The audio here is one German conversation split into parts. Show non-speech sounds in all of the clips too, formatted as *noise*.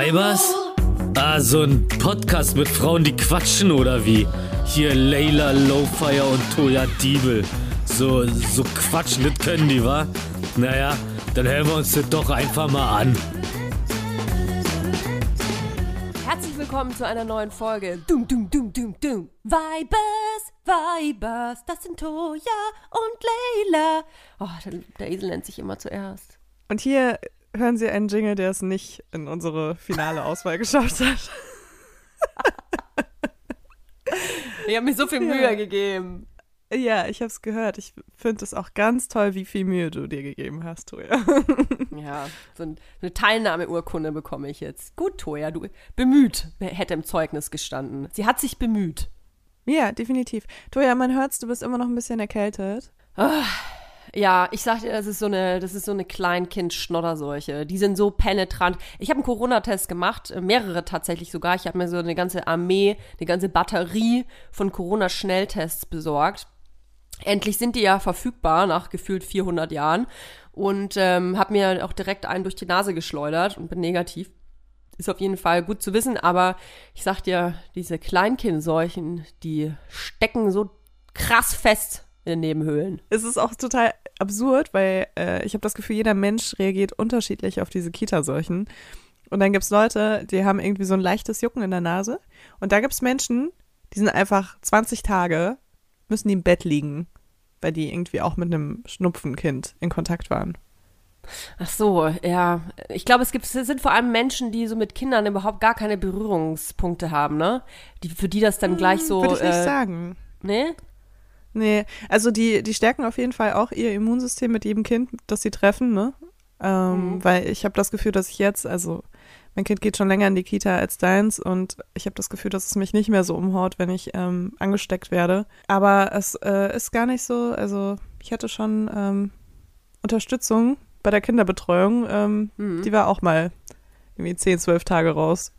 Weibers? Ah, so ein Podcast mit Frauen, die quatschen oder wie? Hier Layla Lowfire und Toya Diebel. So, so quatschen, das können die, wa? Naja, dann hören wir uns das doch einfach mal an. Herzlich willkommen zu einer neuen Folge. Dum, dum, dum, dum, dum. Weibers, Weibers, das sind Toya und Layla. Oh, der, der Esel nennt sich immer zuerst. Und hier hören Sie einen Jingle, der es nicht in unsere finale Auswahl geschafft hat. *laughs* Ich habe mir so viel Mühe Ja. gegeben. Ja, ich habe es gehört. Ich finde es auch ganz toll, wie viel Mühe du dir gegeben hast, Toja. *laughs* Ja, so ein, eine Teilnahmeurkunde bekomme ich jetzt. Gut, Toya, du bemüht, hätte im Zeugnis gestanden. Sie hat sich bemüht. ja, definitiv. Toja, man hört's, du bist immer noch ein bisschen erkältet. Ja, ich sag dir, das ist so eine, das ist so eine Kleinkind-Schnodderseuche. Die sind so penetrant. Ich habe einen Corona-Test gemacht, äh, mehrere tatsächlich sogar. Ich habe mir so eine ganze Armee, eine ganze Batterie von Corona-Schnelltests besorgt. Endlich sind die ja verfügbar nach gefühlt 400 Jahren und ähm, habe mir auch direkt einen durch die Nase geschleudert und bin negativ. Ist auf jeden Fall gut zu wissen, aber ich sag dir, diese Kleinkindseuchen, die stecken so krass fest in den Nebenhöhlen. Es ist auch total absurd, weil äh, ich habe das Gefühl, jeder Mensch reagiert unterschiedlich auf diese Kita-Seuchen. Und dann gibt's Leute, die haben irgendwie so ein leichtes Jucken in der Nase. Und da gibt's Menschen, die sind einfach 20 Tage, müssen die im Bett liegen, weil die irgendwie auch mit einem Schnupfenkind in Kontakt waren. Ach so, ja. Ich glaube, es gibt, es sind vor allem Menschen, die so mit Kindern überhaupt gar keine Berührungspunkte haben, ne? Die, für die das dann gleich so. Würde ich nicht äh, sagen. Ne? Nee, also die, die stärken auf jeden Fall auch ihr Immunsystem mit jedem Kind, das sie treffen, ne? Ähm, Mhm. Weil ich habe das Gefühl, dass ich jetzt, also mein Kind geht schon länger in die Kita als deins und ich habe das Gefühl, dass es mich nicht mehr so umhaut, wenn ich ähm, angesteckt werde. Aber es äh, ist gar nicht so, also ich hatte schon ähm, Unterstützung bei der Kinderbetreuung, ähm, Mhm. die war auch mal irgendwie 10, 12 Tage raus.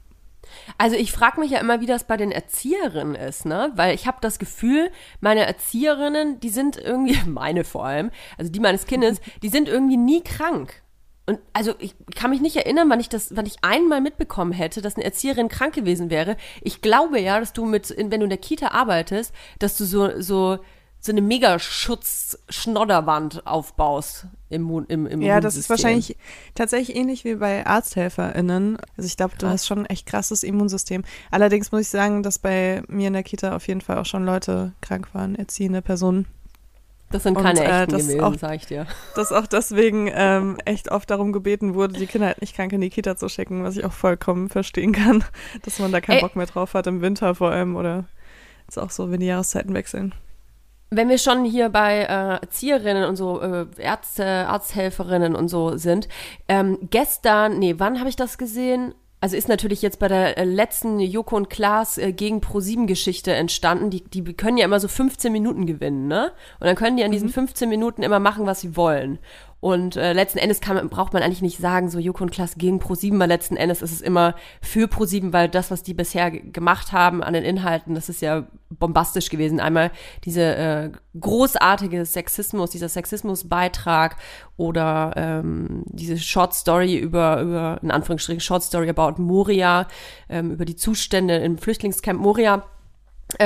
Also ich frage mich ja immer, wie das bei den Erzieherinnen ist, ne? Weil ich habe das Gefühl, meine Erzieherinnen, die sind irgendwie, *laughs* meine vor allem, also die meines Kindes, *laughs* die sind irgendwie nie krank. Und also ich kann mich nicht erinnern, wann ich das, wann ich einmal mitbekommen hätte, dass eine Erzieherin krank gewesen wäre. Ich glaube ja, dass du mit, wenn du in der Kita arbeitest, dass du so, so, so eine Megaschutz-Schnodderwand aufbaust im, Mu- im, im Ja, das ist wahrscheinlich tatsächlich ähnlich wie bei ArzthelferInnen. Also ich glaube, du hast schon ein echt krasses Immunsystem. Allerdings muss ich sagen, dass bei mir in der Kita auf jeden Fall auch schon Leute krank waren, erziehende Personen. Das sind Und, keine äh, echten das gewesen, auch- sag ich dir. Dass auch deswegen ähm, echt oft darum gebeten wurde, die Kinder halt nicht krank in die Kita zu schicken, was ich auch vollkommen verstehen kann, *laughs* dass man da keinen Ey. Bock mehr drauf hat, im Winter vor allem oder ist auch so, wenn die Jahreszeiten wechseln. Wenn wir schon hier bei äh, Erzieherinnen und so äh, Ärzte, Arzthelferinnen und so sind, ähm, gestern, nee, wann habe ich das gesehen? Also ist natürlich jetzt bei der äh, letzten Joko und Klaas äh, gegen Pro7-Geschichte entstanden. Die, die können ja immer so 15 Minuten gewinnen, ne? Und dann können die an diesen 15 Minuten immer machen, was sie wollen. Und äh, letzten Endes kann, braucht man eigentlich nicht sagen, so Joko und Klaas gegen Pro7, weil letzten Endes ist es immer für Pro7, weil das, was die bisher gemacht haben an den Inhalten, das ist ja bombastisch gewesen. Einmal diese äh, großartige Sexismus, dieser Sexismusbeitrag oder ähm, diese Short Story über, über, in Anführungsstrichen, Short Story about Moria, ähm, über die Zustände im Flüchtlingscamp Moria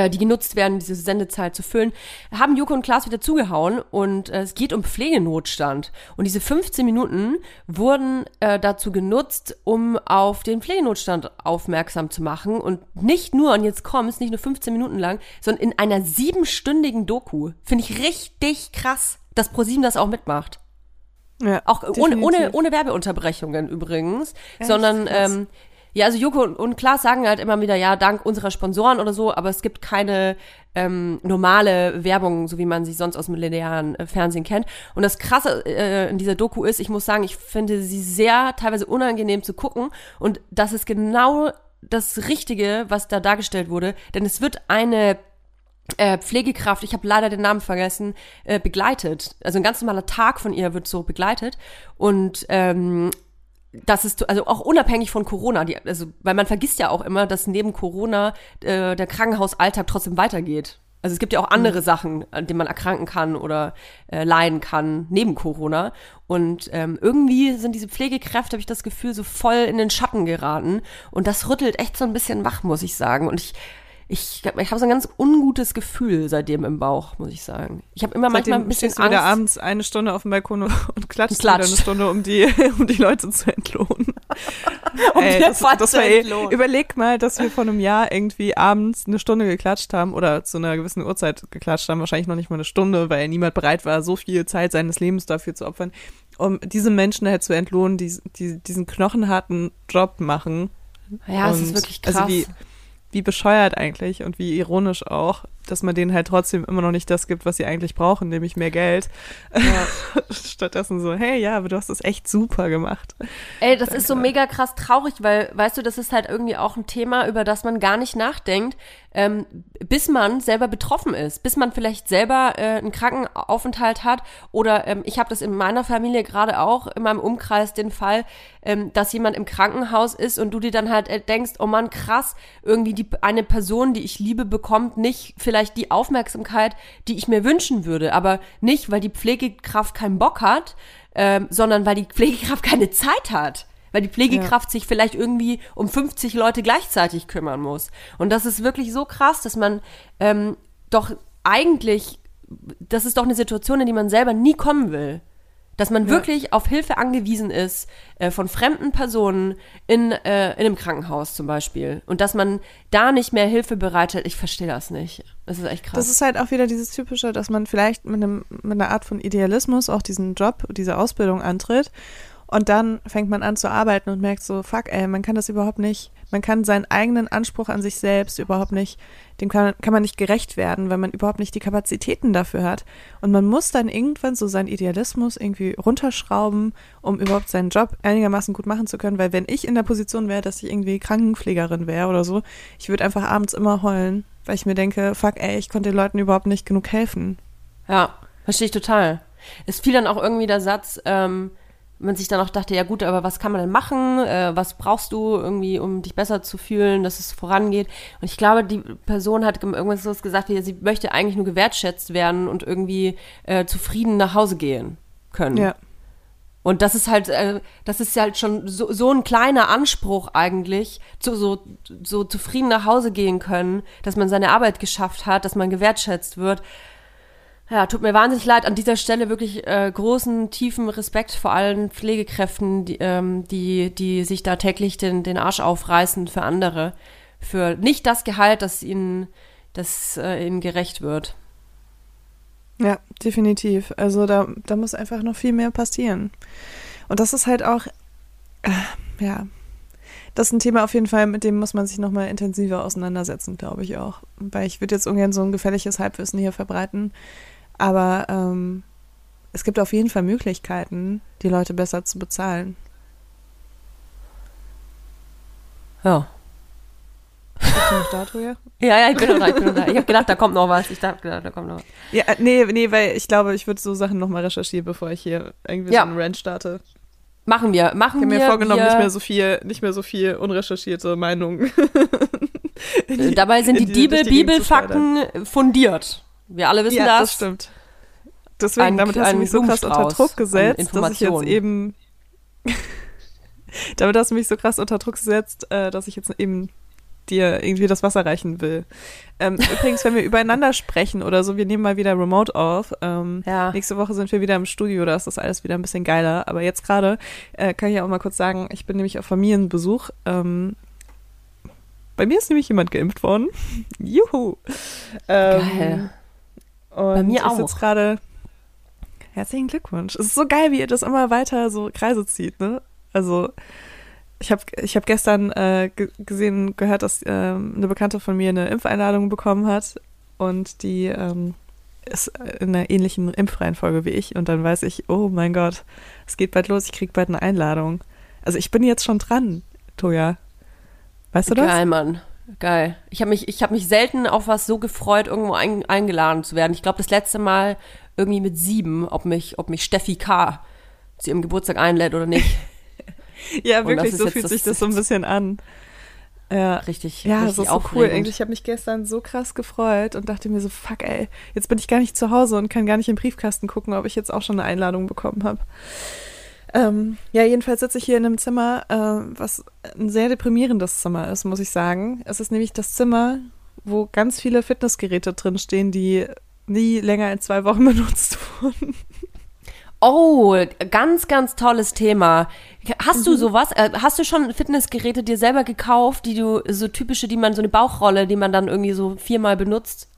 die genutzt werden, diese Sendezeit zu füllen, haben Joko und Klaas wieder zugehauen und äh, es geht um Pflegenotstand. Und diese 15 Minuten wurden äh, dazu genutzt, um auf den Pflegenotstand aufmerksam zu machen und nicht nur, und jetzt kommt's, nicht nur 15 Minuten lang, sondern in einer siebenstündigen Doku. Finde ich richtig krass, dass ProSieben das auch mitmacht. Ja, Auch ohne, ohne, ohne Werbeunterbrechungen übrigens, Echt? sondern ähm, ja, also Joko und- Klaas sagen halt immer wieder, ja, dank unserer Sponsoren oder so, aber es gibt keine ähm, normale Werbung, so wie man sie sonst aus dem linearen äh, Fernsehen kennt. Und das Krasse äh, in dieser Doku ist, ich muss sagen, ich finde sie sehr teilweise unangenehm zu gucken und das ist genau das Richtige, was da dargestellt wurde, denn es wird eine äh, Pflegekraft, ich habe leider den Namen vergessen, äh, begleitet. Also ein ganz normaler Tag von ihr wird so begleitet. Und ähm, das ist also auch unabhängig von Corona, die, also weil man vergisst ja auch immer, dass neben Corona äh, der Krankenhausalltag trotzdem weitergeht. Also es gibt ja auch andere Sachen, an denen man erkranken kann oder äh, leiden kann neben Corona. Und ähm, irgendwie sind diese Pflegekräfte, habe ich das Gefühl, so voll in den Schatten geraten. Und das rüttelt echt so ein bisschen wach, muss ich sagen. Und ich ich, ich habe so ein ganz ungutes Gefühl seitdem im Bauch, muss ich sagen. Ich habe immer seitdem manchmal ein bisschen du wieder Angst. abends eine Stunde auf dem Balkon und klatscht, Klatscht. wieder eine Stunde, um die, *laughs* um die Leute zu entlohnen. *laughs* Um Ey, das, das war eh, überleg mal, dass wir vor einem Jahr irgendwie abends eine Stunde geklatscht haben oder zu einer gewissen Uhrzeit geklatscht haben. Wahrscheinlich noch nicht mal eine Stunde, weil niemand bereit war, so viel Zeit seines Lebens dafür zu opfern, um diese Menschen halt zu entlohnen, die, die diesen knochenharten Job machen. Ja, es ist wirklich krass. Also wie, wie bescheuert eigentlich und wie ironisch auch, dass man denen halt trotzdem immer noch nicht das gibt, was sie eigentlich brauchen, nämlich mehr Geld. *laughs* Stattdessen so, hey, ja, aber du hast das echt super gemacht. Ey, das ist so mega krass traurig, weil, weißt du, das ist halt irgendwie auch ein Thema, über das man gar nicht nachdenkt, ähm, bis man selber betroffen ist, bis man vielleicht selber äh, einen Krankenaufenthalt hat oder ähm, ich habe das in meiner Familie gerade auch, in meinem Umkreis den Fall, ähm, dass jemand im Krankenhaus ist und du dir dann halt äh, denkst, oh Mann, krass, irgendwie die, eine Person, die ich liebe, bekommt nicht vielleicht die Aufmerksamkeit, die ich mir wünschen würde, aber nicht, weil die Pflegekraft keinen Bock hat, ähm, sondern weil die Pflegekraft keine Zeit hat. Weil die Pflegekraft sich vielleicht irgendwie um 50 Leute gleichzeitig kümmern muss. Und das ist wirklich so krass, dass man ähm, doch eigentlich, das ist doch eine Situation, in die man selber nie kommen will. Dass man wirklich auf Hilfe angewiesen ist äh, von fremden Personen in, äh, in einem Krankenhaus zum Beispiel. Und dass man da nicht mehr Hilfe bereitet, ich verstehe das nicht. Das ist echt krass. Das ist halt auch wieder dieses Typische, dass man vielleicht mit, einem, mit einer Art von Idealismus auch diesen Job, diese Ausbildung antritt und dann fängt man an zu arbeiten und merkt so, fuck ey, man kann das überhaupt nicht, man kann seinen eigenen Anspruch an sich selbst überhaupt nicht, dem kann, kann man nicht gerecht werden, weil man überhaupt nicht die Kapazitäten dafür hat. Und man muss dann irgendwann so seinen Idealismus irgendwie runterschrauben, um überhaupt seinen Job einigermaßen gut machen zu können, weil wenn ich in der Position wäre, dass ich irgendwie Krankenpflegerin wäre oder so, ich würde einfach abends immer heulen, weil ich mir denke, fuck ey, ich konnte den Leuten überhaupt nicht genug helfen. Ja, verstehe ich total. Es fiel dann auch irgendwie der Satz, ähm, man sich dann auch dachte, ja gut, aber was kann man denn machen? Äh, was brauchst du irgendwie, um dich besser zu fühlen, dass es vorangeht? Und ich glaube, die Person hat irgendwas so gesagt, wie sie möchte eigentlich nur gewertschätzt werden und irgendwie äh, zufrieden nach Hause gehen können. Ja. Und das ist halt, äh, das ist halt schon so, so ein kleiner Anspruch eigentlich, zu, so, so zufrieden nach Hause gehen können, dass man seine Arbeit geschafft hat, dass man gewertschätzt wird. Ja, tut mir wahnsinnig leid. An dieser Stelle wirklich äh, großen, tiefen Respekt vor allen Pflegekräften, die, ähm, die, die sich da täglich den, den Arsch aufreißen für andere. Für nicht das Gehalt, das ihnen, das äh, ihnen gerecht wird. Ja, definitiv. Also da, da muss einfach noch viel mehr passieren. Und das ist halt auch, äh, ja, das ist ein Thema auf jeden Fall, mit dem muss man sich nochmal intensiver auseinandersetzen, glaube ich auch. Weil ich würde jetzt ungern so ein gefährliches Halbwissen hier verbreiten. Aber ähm, es gibt auf jeden Fall Möglichkeiten, die Leute besser zu bezahlen. Ja. Bist du noch da, Toja? Ja, ja, ich bin noch da, ich bin noch da. Ich habe gedacht, da kommt noch was. Ich dachte, gedacht, da kommt noch was. Ja, äh, nee, nee, weil ich glaube, ich würde so Sachen nochmal recherchieren, bevor ich hier irgendwie Ja. so einen Rant starte. Machen wir, Ich machen habe wir. mir vorgenommen, wir, nicht mehr so viel, nicht mehr so viel unrecherchierte Meinungen. die- Dabei sind in die, die Bibel. Bibelfakten fundiert. Wir alle wissen ja, das. das stimmt. Deswegen, Ein- damit hast du mich so krass unter Druck gesetzt, dass ich jetzt eben. *laughs* damit hast du mich so krass unter Druck gesetzt, äh, dass ich jetzt eben dir irgendwie das Wasser reichen will. Ähm, *laughs* übrigens, wenn wir übereinander sprechen oder so, wir nehmen mal wieder Remote auf. Ähm, Ja. Nächste Woche sind wir wieder im Studio, da ist das alles wieder ein bisschen geiler. Aber jetzt gerade äh, kann ich auch mal kurz sagen, ich bin nämlich auf Familienbesuch. Ähm, bei mir ist nämlich jemand geimpft worden. *laughs* Juhu. Ähm, Geil. Und Bei mir auch. sitze gerade. Herzlichen Glückwunsch. Es ist so geil, wie ihr das immer weiter so Kreise zieht, ne? Also, ich habe ich hab gestern äh, ge- gesehen, gehört, dass ähm, eine Bekannte von mir eine Impfeinladung bekommen hat und die ähm, ist in einer ähnlichen Impfreihenfolge wie ich und dann weiß ich, oh mein Gott, es geht bald los, ich krieg bald eine Einladung. Also ich bin jetzt schon dran, Toja. Weißt du das? Geil, Mann. Geil. Ich habe mich, ich hab mich selten auf was so gefreut, irgendwo ein, eingeladen zu werden. Ich glaube, das letzte Mal irgendwie mit sieben, ob mich, ob mich Steffi K. zu ihrem Geburtstag einlädt oder nicht. *laughs* Ja, wirklich, so fühlt sich das so ein bisschen an. Ja. Richtig, Ja, richtig das ist so aufregend. cool. Irgendwie, ich habe mich gestern so krass gefreut und dachte mir so, fuck, ey, jetzt bin ich gar nicht zu Hause und kann gar nicht im Briefkasten gucken, ob ich jetzt auch schon eine Einladung bekommen habe. Ähm, ja, jedenfalls sitze ich hier in einem Zimmer, äh, was ein sehr deprimierendes Zimmer ist, muss ich sagen. Es ist nämlich das Zimmer, wo ganz viele Fitnessgeräte drin stehen, die nie länger als zwei Wochen *laughs* benutzt wurden. Oh, ganz, ganz tolles Thema. Hast Mhm. du sowas? Äh, Hast du schon Fitnessgeräte dir selber gekauft, die du, so typische, die man, so eine Bauchrolle, die man dann irgendwie so viermal benutzt?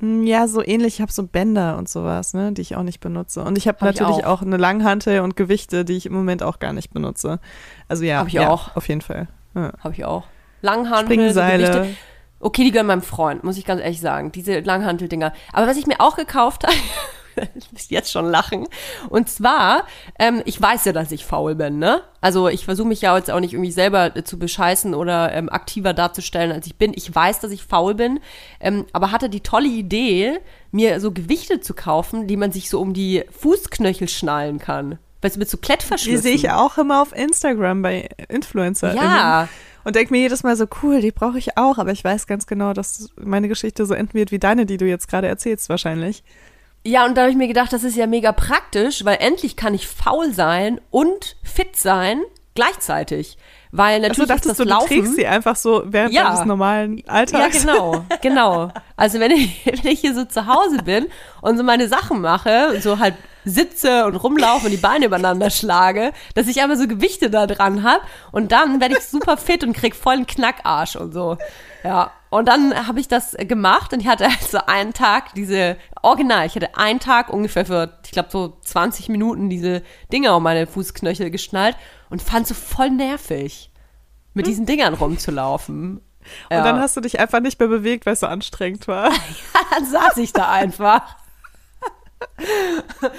Mm, Ja, so ähnlich. Ich habe so Bänder und sowas, ne, die ich auch nicht benutze. Und ich habe Hab ich natürlich auch. auch. eine Langhantel und Gewichte, die ich im Moment auch gar nicht benutze. Also ja, Hab ich ja, auch. auf jeden Fall. Ja. Habe ich auch. Langhantel, Springseile. Gewichte. Okay, die gehören meinem Freund, muss ich ganz ehrlich sagen. Diese Langhantel-Dinger. Aber was ich mir auch gekauft *laughs* habe, ich *laughs* jetzt schon lachen. Und zwar, ähm, ich weiß ja, dass ich faul bin, ne? Also ich versuche mich ja jetzt auch nicht irgendwie selber äh, zu bescheißen oder ähm, aktiver darzustellen, als ich bin. Ich weiß, dass ich faul bin, ähm, aber hatte die tolle Idee, mir so Gewichte zu kaufen, die man sich so um die Fußknöchel schnallen kann. Weißt du, mit so Die Klettverschlüssen. sehe ich auch immer auf Instagram bei Influencer. Ja. Und denke mir jedes Mal so, cool, die brauche ich auch, aber ich weiß ganz genau, dass meine Geschichte so enden wird wie deine, die du jetzt gerade erzählst, wahrscheinlich. Ja, und da habe ich mir gedacht, das ist ja mega praktisch, weil endlich kann ich faul sein und fit sein gleichzeitig. Weil Also natürlich ist dachtest das du, du Laufen. trägst sie einfach so während Ja. deines normalen ja, Alltags. genau, *laughs* genau. Also wenn ich, *laughs* wenn ich hier so zu Hause bin und so meine Sachen mache und so halt sitze und rumlaufe und die Beine übereinander schlage, dass ich einfach so Gewichte da dran habe und dann werde ich super fit und krieg vollen Knackarsch und so. Ja, und dann habe ich das gemacht und ich hatte also einen Tag diese, original, ich hatte einen Tag ungefähr für, ich glaube so 20 Minuten diese Dinger um meine Fußknöchel geschnallt und fand so voll nervig, mit diesen Dingern rumzulaufen. Und dann hast du dich einfach nicht mehr bewegt, weil es so anstrengend war. *laughs* dann saß ich da einfach.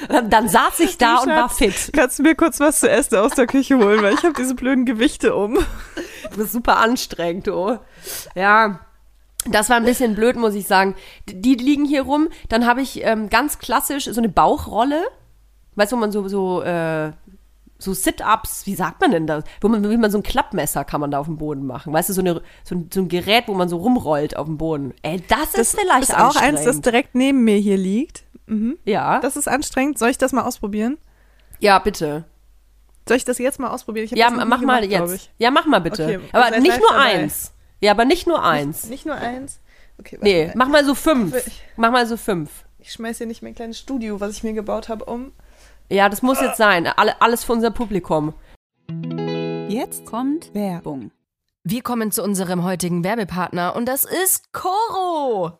dann, dann saß ich da Du und war fit. Kannst du mir kurz was zu essen aus der Küche holen, weil ich habe diese blöden Gewichte um. Das ist super anstrengend, oh. Ja. Das war ein bisschen blöd, muss ich sagen. Die, liegen hier rum. Dann habe ich ähm, ganz klassisch so eine Bauchrolle. Weißt du, wo man so, so, äh, so Sit-Ups, wie sagt man denn das? Wo man, wie man so ein Klappmesser kann man da auf dem Boden machen. Weißt du, so, eine, so, ein, so ein Gerät, wo man so rumrollt auf dem Boden. Ey, das, ist vielleicht ist auch eins, das direkt neben mir hier liegt. ja. Das ist anstrengend. Soll ich das mal ausprobieren? ja, bitte. Soll ich das jetzt mal ausprobieren? Ich Ja, das mach mal gemacht, jetzt. ich. Ja, mach mal bitte. Okay, aber nicht nur dabei. eins. Ja, aber nicht nur eins. Nicht nur eins. Okay, warte Nee, mal. mach mal so fünf. Mach mal so fünf. Ich schmeiß hier nicht mein kleines Studio, was ich mir gebaut habe, um. Ja, das muss jetzt sein. Alle, alles für unser Publikum. Jetzt kommt Werbung. Wir kommen zu unserem heutigen Werbepartner und das ist Koro.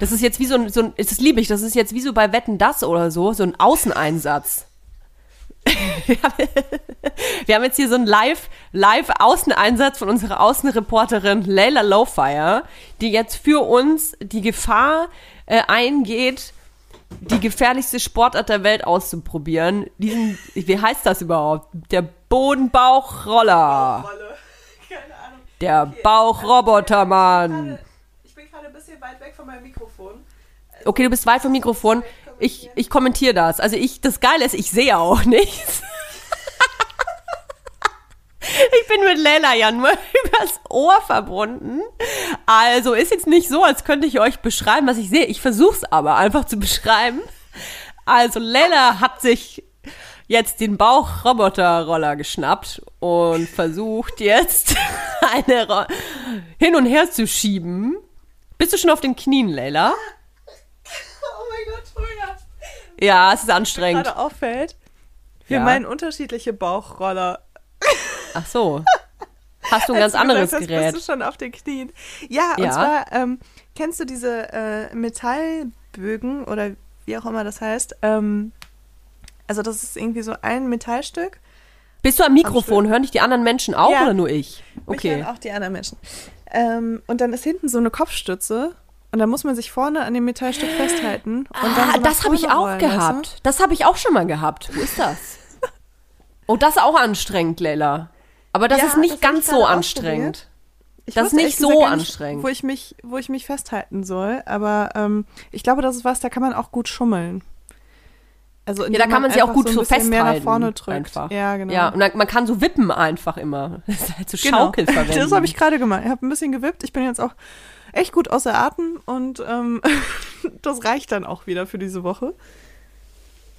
Das ist jetzt wie so ein, so ein das liebe ich, das ist jetzt wie so bei Wetten das oder so, so ein Außeneinsatz. *laughs* Wir haben- jetzt hier so einen Live, Live-Außeneinsatz von unserer Außenreporterin Leila Lowfire, die jetzt für uns die Gefahr äh, eingeht, die gefährlichste Sportart der Welt auszuprobieren. Diesen, wie heißt das überhaupt? Der Bodenbauchroller. *laughs* Der Bauchrobotermann. Ich bin gerade ein bisschen weit weg von meinem Mikrofon. Okay, du bist weit vom Mikrofon. Ich, ich kommentiere das. Also ich, das Geile ist, ich sehe auch nichts. *laughs* Ich bin mit Leila ja nur *laughs* übers Ohr verbunden. Also ist jetzt nicht so, als könnte ich euch beschreiben, was ich sehe. Ich versuch's aber einfach zu beschreiben. Also Leila hat sich jetzt den Bauchroboterroller geschnappt und versucht jetzt *laughs* eine Ro hin und her zu schieben. Bist du schon auf den Knien, Leila? Oh mein Gott, Julia. Ja, es ist anstrengend. Gerade auffällt, wir Ja. meinen unterschiedliche Bauchroller. Ach so. *laughs* Hast du ein ganz du anderes gesagt Gerät? Bist du schon auf den Knien? Ja, Ja. und zwar, ähm, kennst du diese äh, Metallbögen oder wie auch immer das heißt? Ähm, also das ist irgendwie so ein Metallstück. Bist du am Mikrofon? Hören dich die anderen Menschen auch Ja. oder nur ich? Mich Okay. hören auch die anderen Menschen. Ähm, und dann ist hinten so eine Kopfstütze und dann muss man sich vorne an dem Metallstück festhalten. Und dann Ah, so das habe ich auch rollen, gehabt. Weißt Das habe ich auch schon mal gehabt. Wo ist das? oh, das ist auch anstrengend, Leila. Aber das Ja, ist nicht das ganz so anstrengend. du? Ich Das ist nicht gesagt so nicht, anstrengend. Wo ich, mich, wo ich mich festhalten soll. Aber ähm, ich glaube, das ist was, da kann man auch gut schummeln. Also Ja, da kann man sich auch gut so so bisschen mehr festhalten. nach vorne drückt. Einfach. Ja, genau. Ja, und dann, man kann so wippen einfach immer. *laughs* Das ist halt so genau. Schaukel *laughs* verwenden. Das habe ich gerade gemacht. Ich habe ein bisschen gewippt. Ich bin jetzt auch echt gut außer Atem und ähm, *laughs* das reicht dann auch wieder für diese Woche.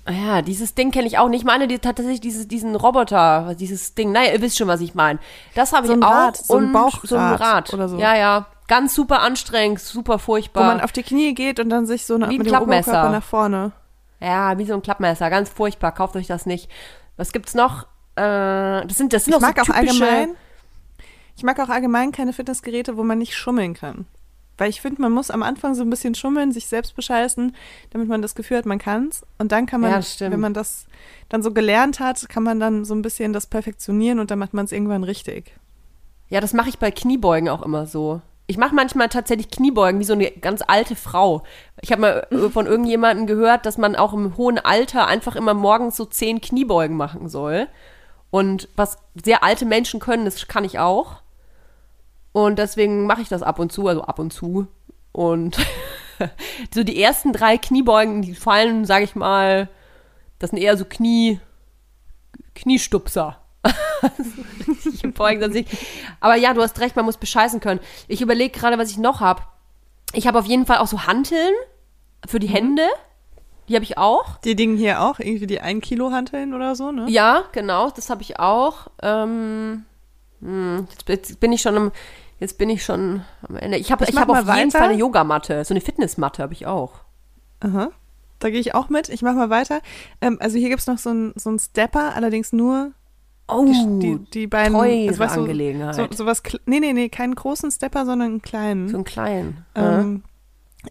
Ah Ja, dieses Ding kenne ich auch nicht. Ich meine die, tatsächlich dieses, diesen Roboter, dieses Ding. Naja, ihr wisst schon, was ich meine. Das habe ich So ein auch. Rad, so ein und Bauchrad so ein Rad oder so. Ja, ja. Ganz super anstrengend, super Wo furchtbar. man auf die Knie geht und dann sich so Wie ein mit dem. Oberkörper nach vorne. Ja, wie so ein Klappmesser. Ganz furchtbar. Kauft euch das nicht. Was gibt's noch? Äh, das sind, das sind Ich mag so auch allgemein, ich mag auch allgemein keine Fitnessgeräte, wo man nicht schummeln kann. Weil ich finde, man muss am Anfang so ein bisschen schummeln, sich selbst bescheißen, damit man das Gefühl hat, man kann's. Und dann kann man, Ja, wenn man das dann so gelernt hat, kann man dann so ein bisschen das perfektionieren und dann macht man es irgendwann richtig. Ja, das mache ich bei Kniebeugen auch immer so. Ich mache manchmal tatsächlich Kniebeugen wie so eine ganz alte Frau. Ich habe mal äh, von irgendjemandem gehört, dass man auch im hohen Alter einfach immer morgens so zehn Kniebeugen machen soll. Und was sehr alte Menschen können, das kann ich auch. Und deswegen mache ich das ab und zu, also ab und zu. Und *laughs* so die ersten drei Kniebeugen, die fallen, sage ich mal, das sind eher so Knie, Kniestupser. *laughs* Aber ja, du hast recht, man muss bescheißen können. Ich überlege gerade, was ich noch habe. Ich habe auf jeden Fall auch so Hanteln für die Hände. Die habe ich auch. Die Dinge hier auch, irgendwie die 1 Kilo Hanteln oder so, ne? Ja, genau, das habe ich auch. Ähm, hm, jetzt, jetzt bin ich schon am, jetzt bin ich schon am Ende. Ich habe Ich ich mach hab auf jeden weiter. Fall eine Yogamatte, so eine Fitnessmatte habe ich auch. Aha. Da gehe ich auch mit. Ich mache mal weiter. Ähm, also hier gibt's noch so einen so einen Stepper, allerdings nur Oh, die, die, die beiden. teure also, weißt du, Angelegenheit. So, so was, nee, nee, nee, keinen großen Stepper, sondern einen kleinen. so einen kleinen. ähm,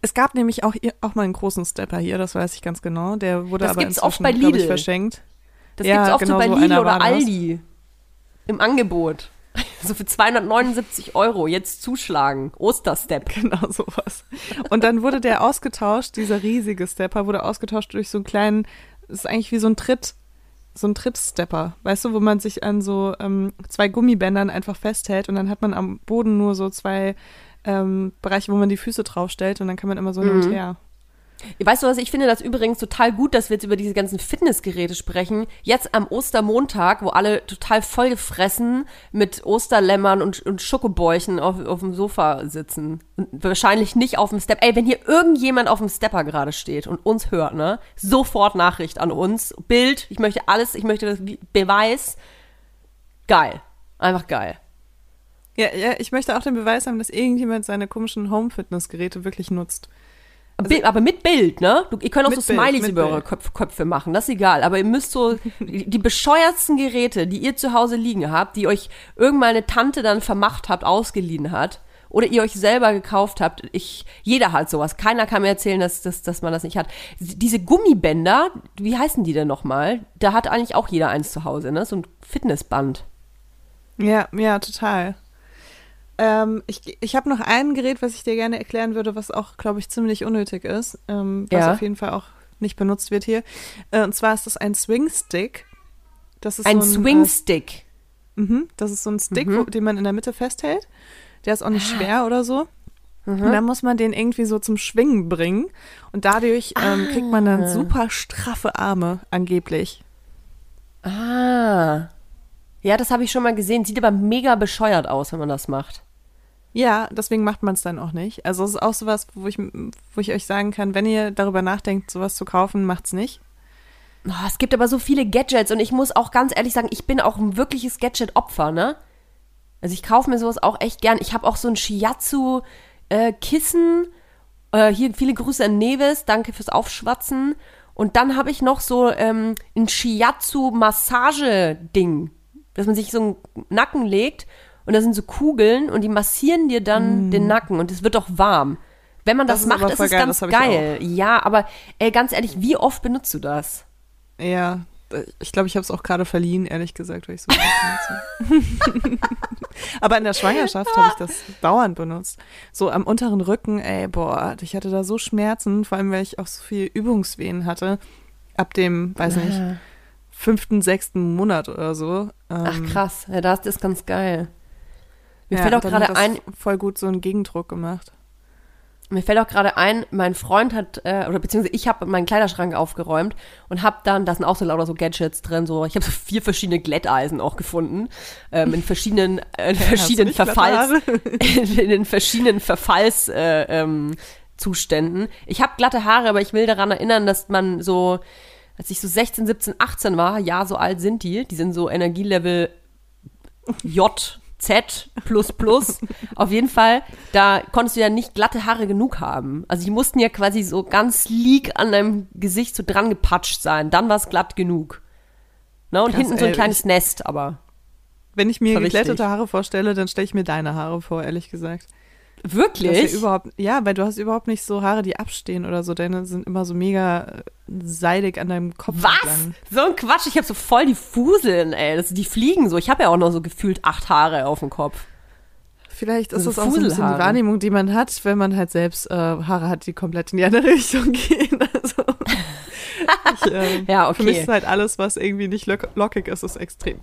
es gab nämlich auch, auch mal einen großen Stepper hier, das weiß ich ganz genau. Der wurde Das aber gibt's oft inzwischen, bei glaub ich, Lidl. verschenkt. Das ja, gibt's oft genau so bei so Lidl einer oder. Aldi. Im Angebot. *laughs* So für 279 Euro. Jetzt zuschlagen. Osterstep. *laughs* Genau sowas. Und dann wurde der ausgetauscht, dieser riesige Stepper wurde ausgetauscht durch so einen kleinen, das ist eigentlich wie so ein Tritt, so ein Trittstepper, weißt du, wo man sich an so ähm, zwei Gummibändern einfach festhält und dann hat man am Boden nur so zwei ähm, Bereiche, wo man die Füße draufstellt und dann kann man immer so hin Mhm. und her. Weißt du was, ich finde das übrigens total gut, dass wir jetzt über diese ganzen Fitnessgeräte sprechen. Jetzt am Ostermontag, wo alle total vollgefressen mit Osterlämmern und, und Schokobäuchen auf, auf dem Sofa sitzen. Und wahrscheinlich nicht auf dem Step. Ey, wenn hier irgendjemand auf dem Stepper gerade steht und uns hört, ne? Sofort Nachricht an uns. Bild, ich möchte alles, ich möchte das Be- Beweis. Geil. Einfach geil. Ja, ja, ich möchte auch den Beweis haben, dass irgendjemand seine komischen Home-Fitness-Geräte wirklich nutzt. Bi- aber mit Bild, ne? Du, ihr könnt auch Also so Bild, Smileys mit über Bild. eure Köpf, Köpfe machen, das ist egal. Aber ihr müsst so die die bescheuertsten Geräte, die ihr zu Hause liegen habt, die euch irgendwann eine Tante dann vermacht habt, ausgeliehen hat, oder ihr euch selber gekauft habt. Ich, jeder hat sowas. Keiner kann mir erzählen, dass, dass, dass man das nicht hat. Diese Gummibänder, wie heißen die denn nochmal? Da hat eigentlich auch jeder eins zu Hause, ne? So ein Fitnessband. Ja, ja, total. Ähm, ich ich habe noch ein Gerät, was ich dir gerne erklären würde, was auch, glaube ich, ziemlich unnötig ist, ähm, was Ja. auf jeden Fall auch nicht benutzt wird hier. Äh, und zwar ist das ein Swing-Stick. Das ist Ein so Swingstick. Äh, mhm, das ist so ein Stick, Mhm. wo, den man in der Mitte festhält. Der ist auch nicht schwer oder so. Mhm. Und dann muss man den irgendwie so zum Schwingen bringen. Und dadurch ähm, kriegt man dann Ah. super straffe Arme, angeblich. Ah. Ja, das habe ich schon mal gesehen. Sieht aber mega bescheuert aus, wenn man das macht. Ja, deswegen macht man es dann auch nicht. Also es ist auch sowas, wo ich, wo ich euch sagen kann, wenn ihr darüber nachdenkt, sowas zu kaufen, macht's nicht. Oh, es gibt aber so viele Gadgets und ich muss auch ganz ehrlich sagen, ich bin auch ein wirkliches Gadget-Opfer, ne? Also ich kaufe mir sowas auch echt gern. Ich habe auch so ein Shiatsu-Kissen. Äh, hier viele Grüße an Neves, danke fürs Aufschwatzen. Und dann habe ich noch so ähm, ein Shiatsu-Massage-Ding, dass man sich so einen Nacken legt und da sind so Kugeln und die massieren dir dann den Nacken und es wird auch warm. Wenn man Mm. Das das, ist macht, ist voll es geil, ganz geil. Ja, aber ey, ganz ehrlich, wie oft benutzt du das? Ja, ich glaube, ich habe es auch gerade verliehen, ehrlich gesagt, weil ich so benutze. *laughs* Aber in der Schwangerschaft habe ich das dauernd benutzt. So am unteren Rücken, ey, boah, ich hatte da so Schmerzen, vor allem weil ich auch so viel Übungswehen hatte. Ab dem, weiß nicht, fünften, sechsten Monat oder so. Ach Ähm, krass, ja, das ist ganz geil. Mir ja, fällt auch gerade ein, voll gut so einen Gegendruck gemacht. mir fällt auch gerade ein, mein Freund hat äh, oder beziehungsweise ich habe meinen Kleiderschrank aufgeräumt und habe dann, da sind auch so lauter so Gadgets drin, so ich habe so vier verschiedene Glätteisen auch gefunden ähm, in verschiedenen *laughs* äh, in verschiedenen Verfalls *laughs* in den verschiedenen Verfalls äh, ähm, Zuständen. Ich habe glatte Haare, aber ich will daran erinnern, dass man so als ich so 16, 17, 18 war, ja, so alt sind die, die sind so Energielevel J, Z, plus, plus. Auf jeden Fall, da konntest du ja nicht glatte Haare genug haben. Also die mussten ja quasi so ganz sleek an deinem Gesicht so dran gepatscht sein. Dann war es glatt genug. Ne? Und Krass, hinten so ein ey, kleines Nest, aber Wenn ich mir wichtig. Haare vorstelle, dann stelle ich mir deine Haare vor, ehrlich gesagt. Wirklich. ja überhaupt, ja, weil du hast überhaupt nicht so Haare, die abstehen oder so. Deine sind immer so mega äh, seidig an deinem Kopf Was? entlang. So ein Quatsch, ich habe so voll die Fuseln, ey. Das, die fliegen so. Ich habe ja auch noch so gefühlt acht Haare auf dem Kopf. Vielleicht ist das auch so ein bisschen die. Wahrnehmung, die man hat, wenn man halt selbst äh, Haare hat, die komplett in die andere *laughs* Richtung gehen. Also, *laughs* ich, ähm, Ja, Für mich okay. ist halt alles, was irgendwie nicht lock lockig ist, ist extrem.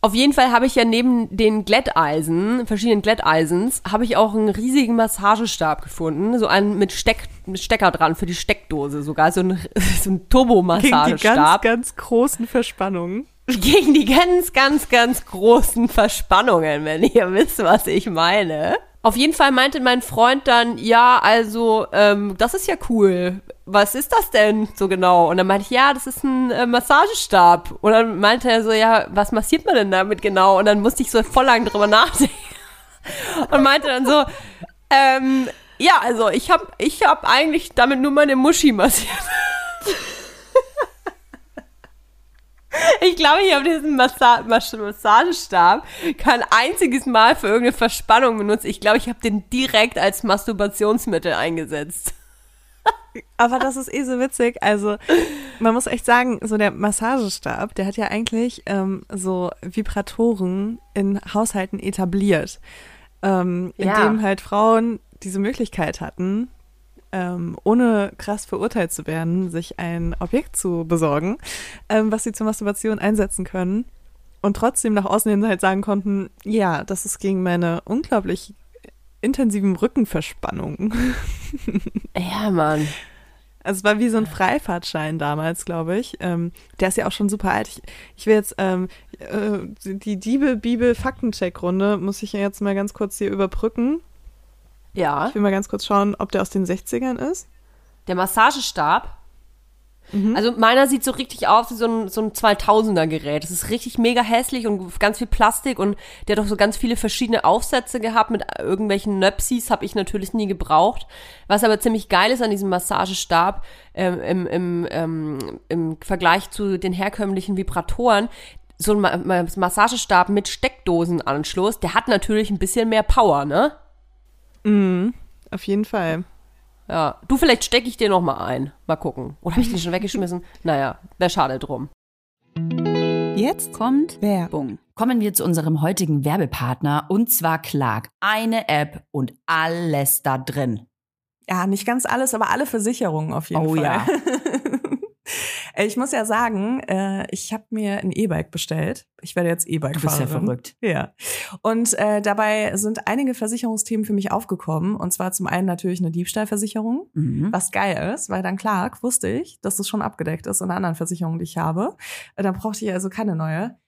Auf jeden Fall habe ich ja neben den Glätteisen, verschiedenen Glätteisens, habe ich auch einen riesigen Massagestab gefunden. So einen mit, Steck, mit Stecker dran für die Steckdose sogar. So ein, *laughs* so ein Gegen die ganz, Turbomassagestab. ganz großen Verspannungen. *laughs* Gegen die ganz, ganz, ganz großen Verspannungen, wenn ihr wisst, was ich meine. Auf jeden Fall meinte mein Freund dann, ja, also, ähm, das ist ja cool. Was ist das denn so genau? Und dann meinte ich, ja, das ist ein äh, Massagestab. Und dann meinte er so, ja, was massiert man denn damit genau? Und dann musste ich so voll lang drüber nachdenken. *laughs* Und meinte dann so, ähm, ja, also ich habe ich hab eigentlich damit nur meine Muschi massiert. Ich glaube, ich habe diesen Massa Mas Massagestab kein einziges Mal für irgendeine Verspannung benutzt. Ich glaube, ich habe den direkt als Masturbationsmittel eingesetzt. Aber das ist eh so witzig. Also, man muss echt sagen, so der Massagestab, der hat ja eigentlich ähm, so Vibratoren in Haushalten etabliert, ähm, Ja. indem halt Frauen diese Möglichkeit hatten, ähm, ohne krass verurteilt zu werden, sich ein Objekt zu besorgen, ähm, was sie zur Masturbation einsetzen können und trotzdem nach außen hin halt sagen konnten, ja, das ist gegen meine unglaublich intensiven Rückenverspannungen. *laughs* Ja, Mann. Also es war wie so ein Freifahrtschein damals, glaube ich. Ähm, der ist ja auch schon super alt. Ich, ich will jetzt ähm, äh, die Diebe-Bibel-Faktencheck-Runde muss ich jetzt mal ganz kurz hier überbrücken. Ja. Ich will mal ganz kurz schauen, ob der aus den 60ern ist. Der Massagestab. Also meiner sieht so richtig aus wie so ein, so ein 2000er Gerät. Das ist richtig mega hässlich und ganz viel Plastik und der hat auch so ganz viele verschiedene Aufsätze gehabt mit irgendwelchen Nöpsis, habe ich natürlich nie gebraucht. Was aber ziemlich geil ist an diesem Massagestab ähm, im, im, ähm, im Vergleich zu den herkömmlichen Vibratoren, so ein Ma Ma Massagestab mit Steckdosenanschluss, der hat natürlich ein bisschen mehr Power, ne? Auf jeden Fall. Ja, du, vielleicht stecke ich dir noch mal ein. Mal gucken. Oder habe ich den schon weggeschmissen? *laughs* Naja, wäre schade drum. Jetzt kommt Werbung. Kommen wir zu unserem heutigen Werbepartner und zwar Clark. Eine App und alles da drin. Ja, nicht ganz alles, aber alle Versicherungen auf jeden Oh Fall. ja. *laughs* ich muss ja sagen, äh, ich habe mir ein E-Bike bestellt. Ich werde jetzt E-Bike Du bist ja verrückt. Ja. Und äh, dabei sind einige Versicherungsthemen für mich aufgekommen. Und zwar zum einen natürlich eine Diebstahlversicherung, Mhm. was geil ist, weil dann Clark wusste ich, dass das schon abgedeckt ist in einer anderen Versicherung, die ich habe. Äh, Dann brauchte ich also keine neue.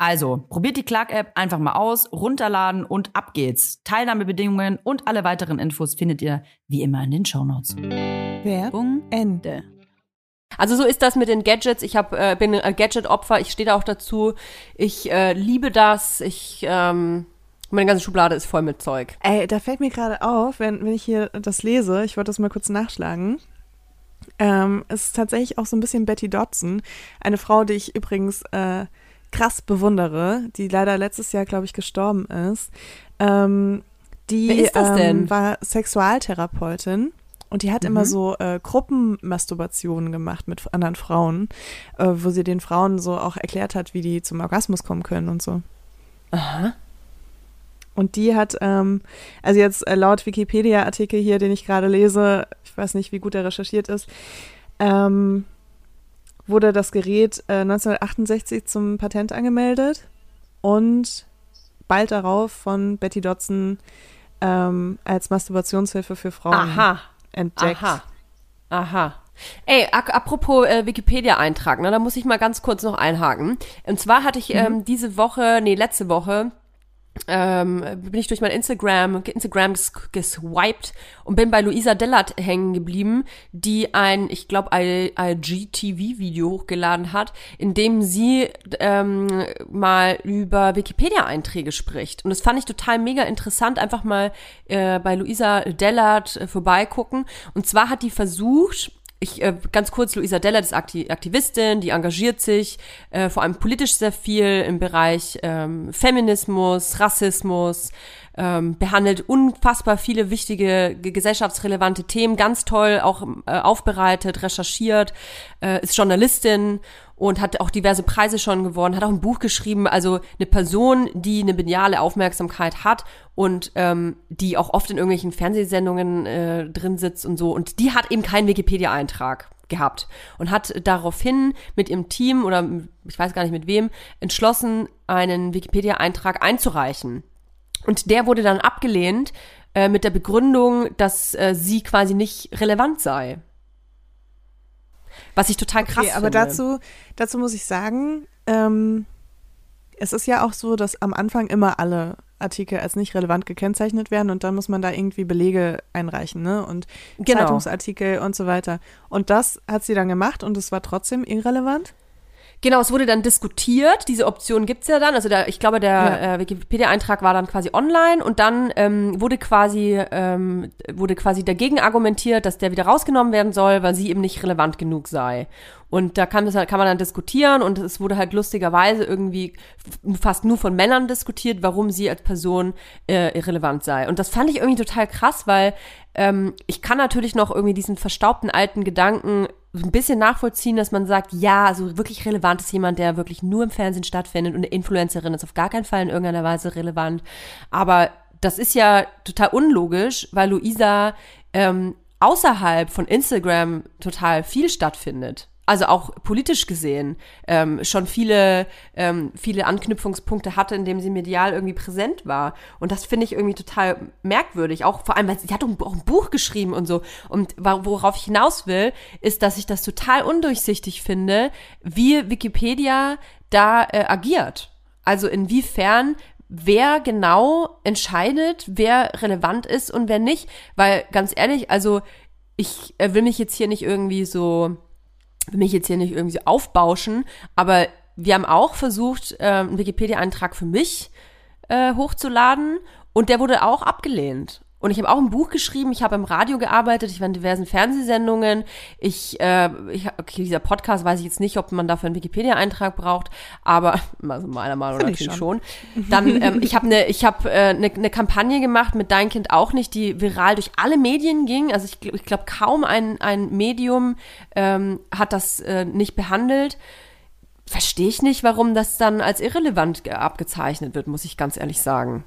Also, probiert die Clark-App einfach mal aus, runterladen und ab geht's. Teilnahmebedingungen und alle weiteren Infos findet ihr wie immer in den Shownotes. Werbung Ende. Also so ist das mit den Gadgets. Ich hab, äh, bin ein Gadget-Opfer. Ich stehe da auch dazu. Ich äh, liebe das. Ich ähm, Meine ganze Schublade ist voll mit Zeug. Ey, da fällt mir gerade auf, wenn, wenn ich hier das lese, ich wollte das mal kurz nachschlagen. Ähm, es ist tatsächlich auch so ein bisschen Betty Dodson, eine Frau, die ich übrigens äh, krass bewundere, die leider letztes Jahr, glaube ich, gestorben ist. Ähm, die Wer ist das denn? Ähm, war Sexualtherapeutin und die hat immer so äh, Gruppenmasturbationen gemacht mit anderen Frauen, äh, wo sie den Frauen so auch erklärt hat, wie die zum Orgasmus kommen können und so. Aha. Und die hat, ähm, also jetzt äh, laut Wikipedia-Artikel hier, den ich gerade lese, ich weiß nicht, wie gut er recherchiert ist, ähm, wurde das Gerät äh, 1968 zum Patent angemeldet und bald darauf von Betty Dodson ähm, als Masturbationshilfe für Frauen Aha. entdeckt. Aha. Aha. Ey, apropos äh, Wikipedia-Eintrag, ne, da muss ich mal ganz kurz noch einhaken. Und zwar hatte ich ähm, diese Woche, nee, letzte Woche, ähm, bin ich durch mein Instagram, Instagram ges geswiped und bin bei Luisa Dellert hängen geblieben, die ein, ich glaube, IGTV-Video hochgeladen hat, in dem sie ähm, mal über Wikipedia-Einträge spricht. Und das fand ich total mega interessant, einfach mal äh, bei Luisa Dellert äh, vorbeigucken. Und zwar hat die versucht, ich äh, ganz kurz, Luisa Dellert ist Akti Aktivistin, die engagiert sich äh, vor allem politisch sehr viel im Bereich ähm, Feminismus, Rassismus, ähm, behandelt unfassbar viele wichtige ge- gesellschaftsrelevante Themen, ganz toll auch äh, aufbereitet, recherchiert, äh, ist Journalistin und hat auch diverse Preise schon gewonnen, hat auch ein Buch geschrieben, also eine Person, die eine mediale Aufmerksamkeit hat und ähm, die auch oft in irgendwelchen Fernsehsendungen äh, drin sitzt und so. Und die hat eben keinen Wikipedia-Eintrag gehabt und hat daraufhin mit ihrem Team oder ich weiß gar nicht mit wem entschlossen, einen Wikipedia-Eintrag einzureichen. Und der wurde dann abgelehnt äh, mit der Begründung, dass äh, sie quasi nicht relevant sei. Was ich total krass Okay, aber finde. dazu, dazu muss ich sagen, ähm, es ist ja auch so, dass am Anfang immer alle Artikel als nicht relevant gekennzeichnet werden und dann muss man da irgendwie Belege einreichen, ne? Und Genau. Zeitungsartikel und so weiter. Und das hat sie dann gemacht und es war trotzdem irrelevant. Genau, es wurde dann diskutiert. Diese Option gibt's ja dann. Also der, ich glaube, der äh, Wikipedia-Eintrag war dann quasi online und dann ähm, wurde quasi ähm, wurde quasi dagegen argumentiert, dass der wieder rausgenommen werden soll, weil sie eben nicht relevant genug sei. Und da kann, das, kann man dann diskutieren und es wurde halt lustigerweise irgendwie fast nur von Männern diskutiert, warum sie als Person äh, irrelevant sei. Und das fand ich irgendwie total krass, weil ähm, ich kann natürlich noch irgendwie diesen verstaubten alten Gedanken ein bisschen nachvollziehen, dass man sagt, ja, also wirklich relevant ist jemand, der wirklich nur im Fernsehen stattfindet und eine Influencerin ist auf gar keinen Fall in irgendeiner Weise relevant. Aber das ist ja total unlogisch, weil Luisa ähm, außerhalb von Instagram total viel stattfindet. Also auch politisch gesehen ähm, schon viele, ähm, viele Anknüpfungspunkte hatte, indem sie medial irgendwie präsent war. Und das finde ich irgendwie total merkwürdig. Auch vor allem, weil sie hat auch ein, Buch geschrieben und so. Und worauf ich hinaus will, ist, dass ich das total undurchsichtig finde, wie Wikipedia da äh, agiert. Also inwiefern wer genau entscheidet, wer relevant ist und wer nicht. Weil ganz ehrlich, also ich äh, will mich jetzt hier nicht irgendwie so will mich jetzt hier nicht irgendwie so aufbauschen, aber wir haben auch versucht, äh, einen Wikipedia-Eintrag für mich äh, hochzuladen und der wurde auch abgelehnt. Und ich habe auch ein Buch geschrieben, ich habe im Radio gearbeitet, ich war in diversen Fernsehsendungen. Ich, äh, ich okay, dieser Podcast weiß ich jetzt nicht, ob man dafür einen Wikipedia-Eintrag braucht, aber *laughs* also meiner Meinung nach natürlich schon. Dann, ähm, ich habe eine ich hab, äh, ne eine Kampagne gemacht mit Dein Kind auch nicht, die viral durch alle Medien ging. Also ich, ich glaube, kaum ein, ein Medium ähm, hat das äh, nicht behandelt. Verstehe ich nicht, warum das dann als irrelevant ge- abgezeichnet wird, muss ich ganz ehrlich sagen.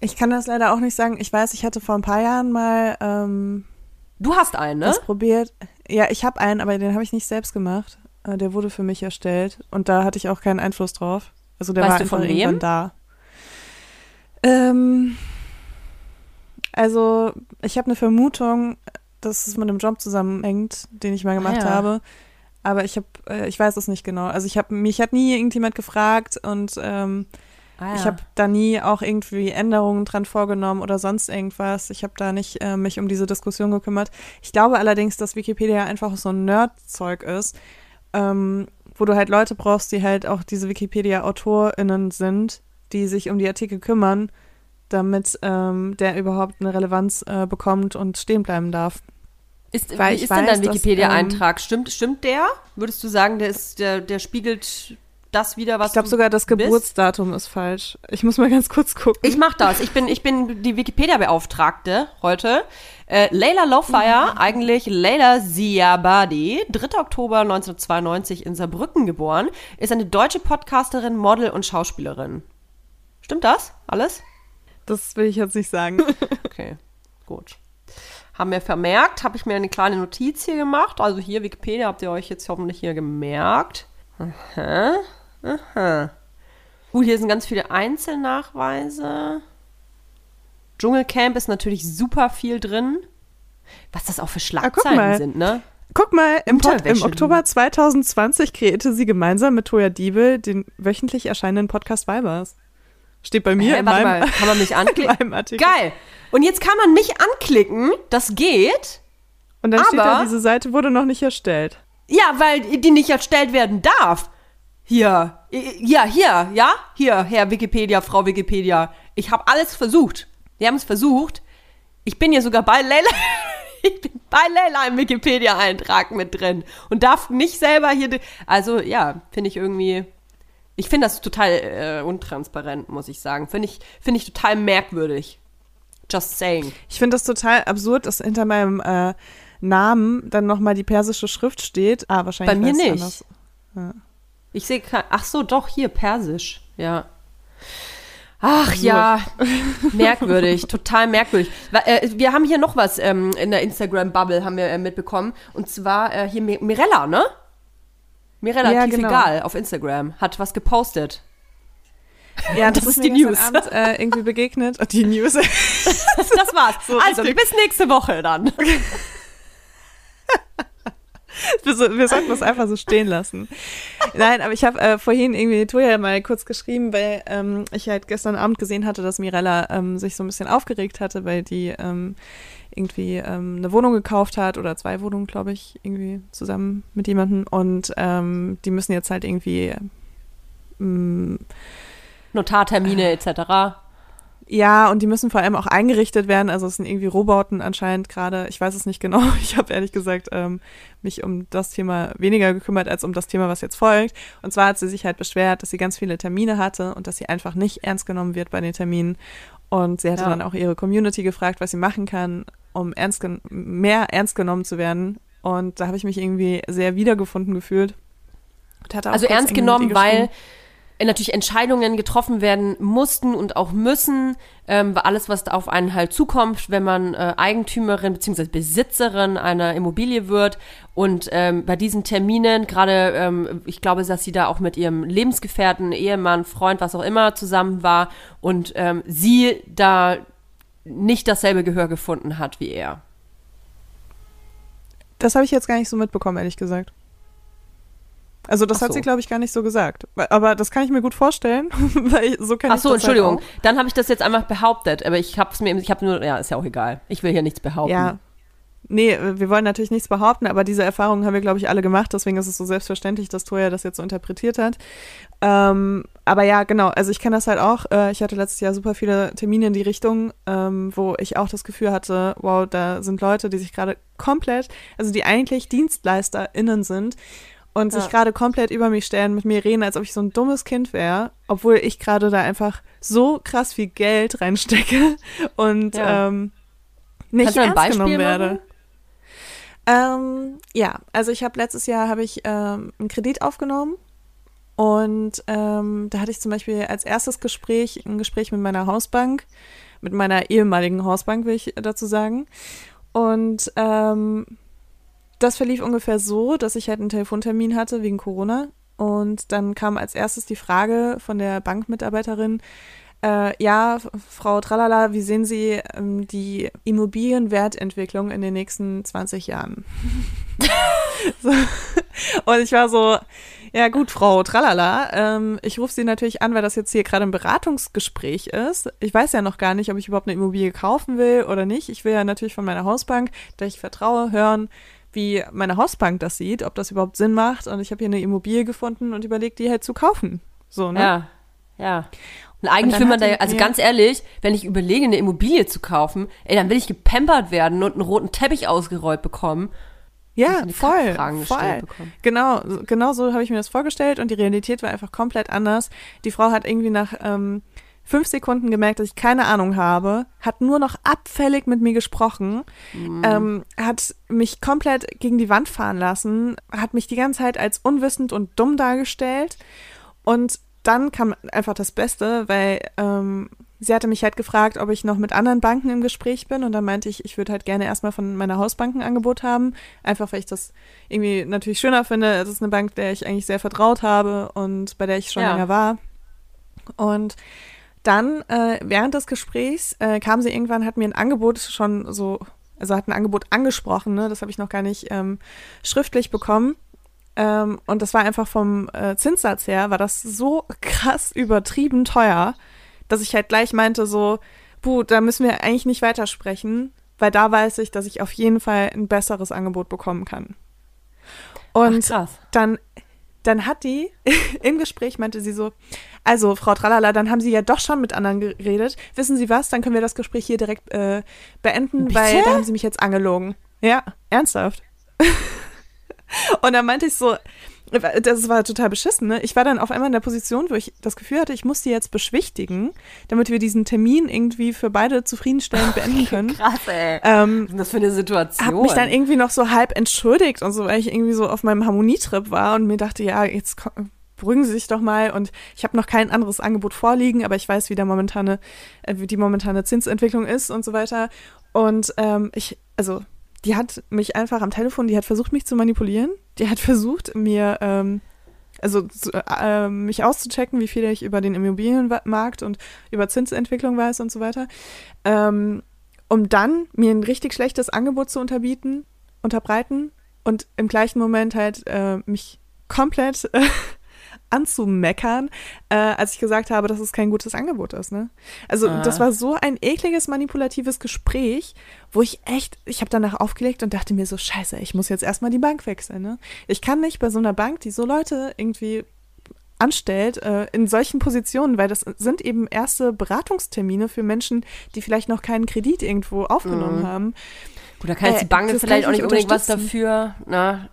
Ich kann das leider auch nicht sagen. Ich weiß, ich hatte vor ein paar Jahren mal ähm, Du hast einen, ne? das probiert. Ja, ich habe einen, aber den habe ich nicht selbst gemacht. Äh, Der wurde für mich erstellt und da hatte ich auch keinen Einfluss drauf. Also der Weißt war du von wem? da. Ähm, also ich habe eine Vermutung, dass es mit einem Job zusammenhängt, den ich mal gemacht Ah, ja. habe. Aber ich habe, äh, ich weiß es nicht genau. Also ich habe, mich hat nie irgendjemand gefragt und ähm, Ah, ich habe da nie auch irgendwie Änderungen dran vorgenommen oder sonst irgendwas. Ich habe da nicht äh, mich um diese Diskussion gekümmert. Ich glaube allerdings, dass Wikipedia einfach so ein Nerd-Zeug ist, ähm, wo du halt Leute brauchst, die halt auch diese Wikipedia-AutorInnen sind, die sich um die Artikel kümmern, damit ähm, der überhaupt eine Relevanz äh, bekommt und stehen bleiben darf. Ist, Weil wie ist denn weiß, dein dass, Wikipedia-Eintrag? stimmt, stimmt der? Würdest du sagen, der, ist, der, der spiegelt das wieder, was Ich glaube sogar, das bist? Geburtsdatum ist falsch. Ich muss mal ganz kurz gucken. Ich mach das. Ich bin, ich bin die Wikipedia-Beauftragte heute. Äh, Leila Lowfire, eigentlich Leila Ziabadi, 3. Oktober 1992 in Saarbrücken geboren, ist eine deutsche Podcasterin, Model und Schauspielerin. Stimmt das? Alles? das will ich jetzt nicht sagen. *laughs* *laughs* Okay, gut. Haben wir vermerkt, habe ich mir eine kleine Notiz hier gemacht. Also hier Wikipedia habt ihr euch jetzt hoffentlich hier gemerkt. Aha, aha. Gut, hier sind ganz viele Einzelnachweise. Dschungelcamp ist natürlich super viel drin. Was das auch für Ah, Schlagzeilen mal. sind, ne? Guck mal, im, Pod, im. Oktober 2020 kreierte sie gemeinsam mit Toya Diebel den wöchentlich erscheinenden Podcast Weibers. Steht bei mir Hä, in meinem, mal, kann man mich *laughs* anklicken? Geil. Und jetzt kann man mich anklicken. Das geht. Und dann steht da, Aber- diese Seite wurde noch nicht erstellt. Ja, weil die nicht erstellt werden darf. Hier. Ja, hier, ja? Hier, Herr Wikipedia, Frau Wikipedia. Ich habe alles versucht. Wir haben es versucht. Ich bin hier sogar bei Leila. *laughs* Ich bin bei Leila im Wikipedia-Eintrag mit drin und darf nicht selber hier. Also, ja, finde ich irgendwie. Ich finde das total äh, untransparent, muss ich sagen. Finde ich, finde ich total merkwürdig. Just saying. Ich finde das total absurd, dass hinter meinem äh, Namen dann nochmal die persische Schrift steht. Ah, wahrscheinlich Bei mir nicht. anders. Ich sehe kein. Ach so, doch, hier, Persisch. Ja. Ach ja, merkwürdig, total merkwürdig. Äh, Wir haben hier noch was ähm, in der Instagram-Bubble, haben wir äh, mitbekommen. Und zwar äh, hier Mi- Mirella, ne? Mirella Ja, genau. egal auf Instagram hat was gepostet. Ja, *laughs* Das das, ist die News. Abend, äh, irgendwie begegnet. Die News. *laughs* Das war's. also, richtig. bis nächste Woche dann. *laughs* wir, so, wir sollten das einfach so stehen lassen. Nein, aber ich habe äh, vorhin irgendwie Toja mal kurz geschrieben, weil ähm, ich halt gestern Abend gesehen hatte, dass Mirella ähm, sich so ein bisschen aufgeregt hatte, weil die ähm, irgendwie ähm, eine Wohnung gekauft hat oder zwei Wohnungen, glaube ich, irgendwie zusammen mit jemandem und ähm, die müssen jetzt halt irgendwie ähm, Notartermine etc. Ja, und die müssen vor allem auch eingerichtet werden. Also es sind irgendwie Rohbauten anscheinend gerade. Ich weiß es nicht genau. *laughs* Ich habe ehrlich gesagt ähm, mich um das Thema weniger gekümmert als um das Thema, was jetzt folgt. Und zwar hat sie sich halt beschwert, dass sie ganz viele Termine hatte und dass sie einfach nicht ernst genommen wird bei den Terminen. Und sie hatte Ja. dann auch ihre Community gefragt, was sie machen kann, um ernst gen- mehr ernst genommen zu werden. Und da habe ich mich irgendwie sehr wiedergefunden gefühlt. Und hatte auch Also ernst genommen, weil natürlich Entscheidungen getroffen werden mussten und auch müssen, ähm, alles, was auf einen halt zukommt, wenn man äh, Eigentümerin bzw. Besitzerin einer Immobilie wird. Und ähm, bei diesen Terminen, gerade ähm, ich glaube, dass sie da auch mit ihrem Lebensgefährten, Ehemann, Freund, was auch immer zusammen war und ähm, sie da nicht dasselbe Gehör gefunden hat wie er. Das habe ich jetzt gar nicht so mitbekommen, ehrlich gesagt. Also das Ach hat so. sie, glaube ich, gar nicht so gesagt. Aber das kann ich mir gut vorstellen, *laughs* weil ich, so kann Ach ich so, das Entschuldigung. Halt Dann habe ich das jetzt einfach behauptet, aber ich habe es mir, ich habe nur, ja, ist ja auch egal. Ich will hier nichts behaupten. Ja. Nee, wir wollen natürlich nichts behaupten, aber diese Erfahrungen haben wir, glaube ich, alle gemacht. Deswegen ist es so selbstverständlich, dass Toya das jetzt so interpretiert hat. Ähm, aber ja, genau. Also ich kenne das halt auch. Äh, ich hatte letztes Jahr super viele Termine in die Richtung, ähm, wo ich auch das Gefühl hatte, wow, da sind Leute, die sich gerade komplett, also die eigentlich DienstleisterInnen sind und sich Ja. gerade komplett über mich stellen, mit mir reden, als ob ich so ein dummes Kind wäre, obwohl ich gerade da einfach so krass viel Geld reinstecke *laughs* und Ja. ähm, nicht Kannst ernst Beispiel genommen werde. Ähm, ja, also ich habe letztes Jahr habe ich ähm, einen Kredit aufgenommen und ähm, da hatte ich zum Beispiel als erstes Gespräch ein Gespräch mit meiner Hausbank, mit meiner ehemaligen Hausbank, will ich dazu sagen. Und ähm, das verlief ungefähr so, dass ich halt einen Telefontermin hatte wegen Corona. Und dann kam als erstes die Frage von der Bankmitarbeiterin, äh, ja, Frau Tralala, wie sehen Sie ähm, die Immobilienwertentwicklung in den nächsten 20 Jahren? *laughs* so. Und ich war so, ja gut, Frau Tralala, ähm, ich rufe Sie natürlich an, weil das jetzt hier gerade ein Beratungsgespräch ist. Ich weiß ja noch gar nicht, ob ich überhaupt eine Immobilie kaufen will oder nicht. Ich will ja natürlich von meiner Hausbank, der ich vertraue, hören, wie meine Hausbank das sieht, ob das überhaupt Sinn macht. Und ich habe hier eine Immobilie gefunden und überlegt, die halt zu kaufen. So, ne? Ja, ja. Und eigentlich Und will man da, also ja. ganz ehrlich, wenn ich überlege, eine Immobilie zu kaufen, ey, dann will ich gepampert werden und einen roten Teppich ausgerollt bekommen. Ja, voll, voll. Genau, so- genau so habe ich mir das vorgestellt und die Realität war einfach komplett anders. Die Frau hat irgendwie nach ähm, fünf Sekunden gemerkt, dass ich keine Ahnung habe, hat nur noch abfällig mit mir gesprochen, ähm, hat mich komplett gegen die Wand fahren lassen, hat mich die ganze Zeit als unwissend und dumm dargestellt und dann kam einfach das Beste, weil ähm, sie hatte mich halt gefragt, ob ich noch mit anderen Banken im Gespräch bin und dann meinte ich, ich würde halt gerne erstmal von meiner Hausbank ein Angebot haben, einfach weil ich das irgendwie natürlich schöner finde. Es ist eine Bank, der ich eigentlich sehr vertraut habe und bei der ich schon Ja. länger war. Und dann äh, während des Gesprächs äh, kam sie irgendwann, hat mir ein Angebot schon so, also hat ein Angebot angesprochen, ne? das habe ich noch gar nicht ähm, schriftlich bekommen. Ähm, und das war einfach vom äh, Zinssatz her, war das so krass übertrieben teuer, dass ich halt gleich meinte so, puh, da müssen wir eigentlich nicht weitersprechen, weil da weiß ich, dass ich auf jeden Fall ein besseres Angebot bekommen kann. Und Ach, krass. dann, dann hat die *laughs* im Gespräch meinte sie so, also Frau Tralala, dann haben Sie ja doch schon mit anderen geredet. Wissen Sie was? Dann können wir das Gespräch hier direkt äh, beenden, weil da haben Sie mich jetzt angelogen. Ja, ernsthaft. *laughs* Und dann meinte ich so, das war total beschissen, ne? Ich war dann auf einmal in der Position, wo ich das Gefühl hatte, ich muss die jetzt beschwichtigen, damit wir diesen Termin irgendwie für beide zufriedenstellend beenden können. Krass, ey. Ähm, Was ist denn das für eine Situation? hab mich dann irgendwie noch so halb entschuldigt und so, weil ich irgendwie so auf meinem Harmonietrip war und mir dachte, ja, jetzt beruhigen Sie sich doch mal und ich habe noch kein anderes Angebot vorliegen, aber ich weiß, wie der momentane, äh, wie die momentane Zinsentwicklung ist und so weiter. Und ähm, ich, also die hat mich einfach am Telefon, die hat versucht, mich zu manipulieren. Die hat versucht, mir, ähm, also zu, äh, mich auszuchecken, wie viel ich über den Immobilienmarkt und über Zinsentwicklung weiß und so weiter. Ähm, um dann mir ein richtig schlechtes Angebot zu unterbieten, unterbreiten und im gleichen Moment halt äh, mich komplett äh, *laughs* anzumeckern, äh, als ich gesagt habe, dass es kein gutes Angebot ist. Ne? Also Ah. das war so ein ekliges, manipulatives Gespräch, wo ich echt, ich habe danach aufgelegt und dachte mir so, scheiße, ich muss jetzt erstmal die Bank wechseln. Ne? Ich kann nicht bei so einer Bank, die so Leute irgendwie anstellt, äh, in solchen Positionen, weil das sind eben erste Beratungstermine für Menschen, die vielleicht noch keinen Kredit irgendwo aufgenommen Mhm. haben. Gut, da kann jetzt Äh, die Bank vielleicht auch ich nicht unbedingt was dafür. Na,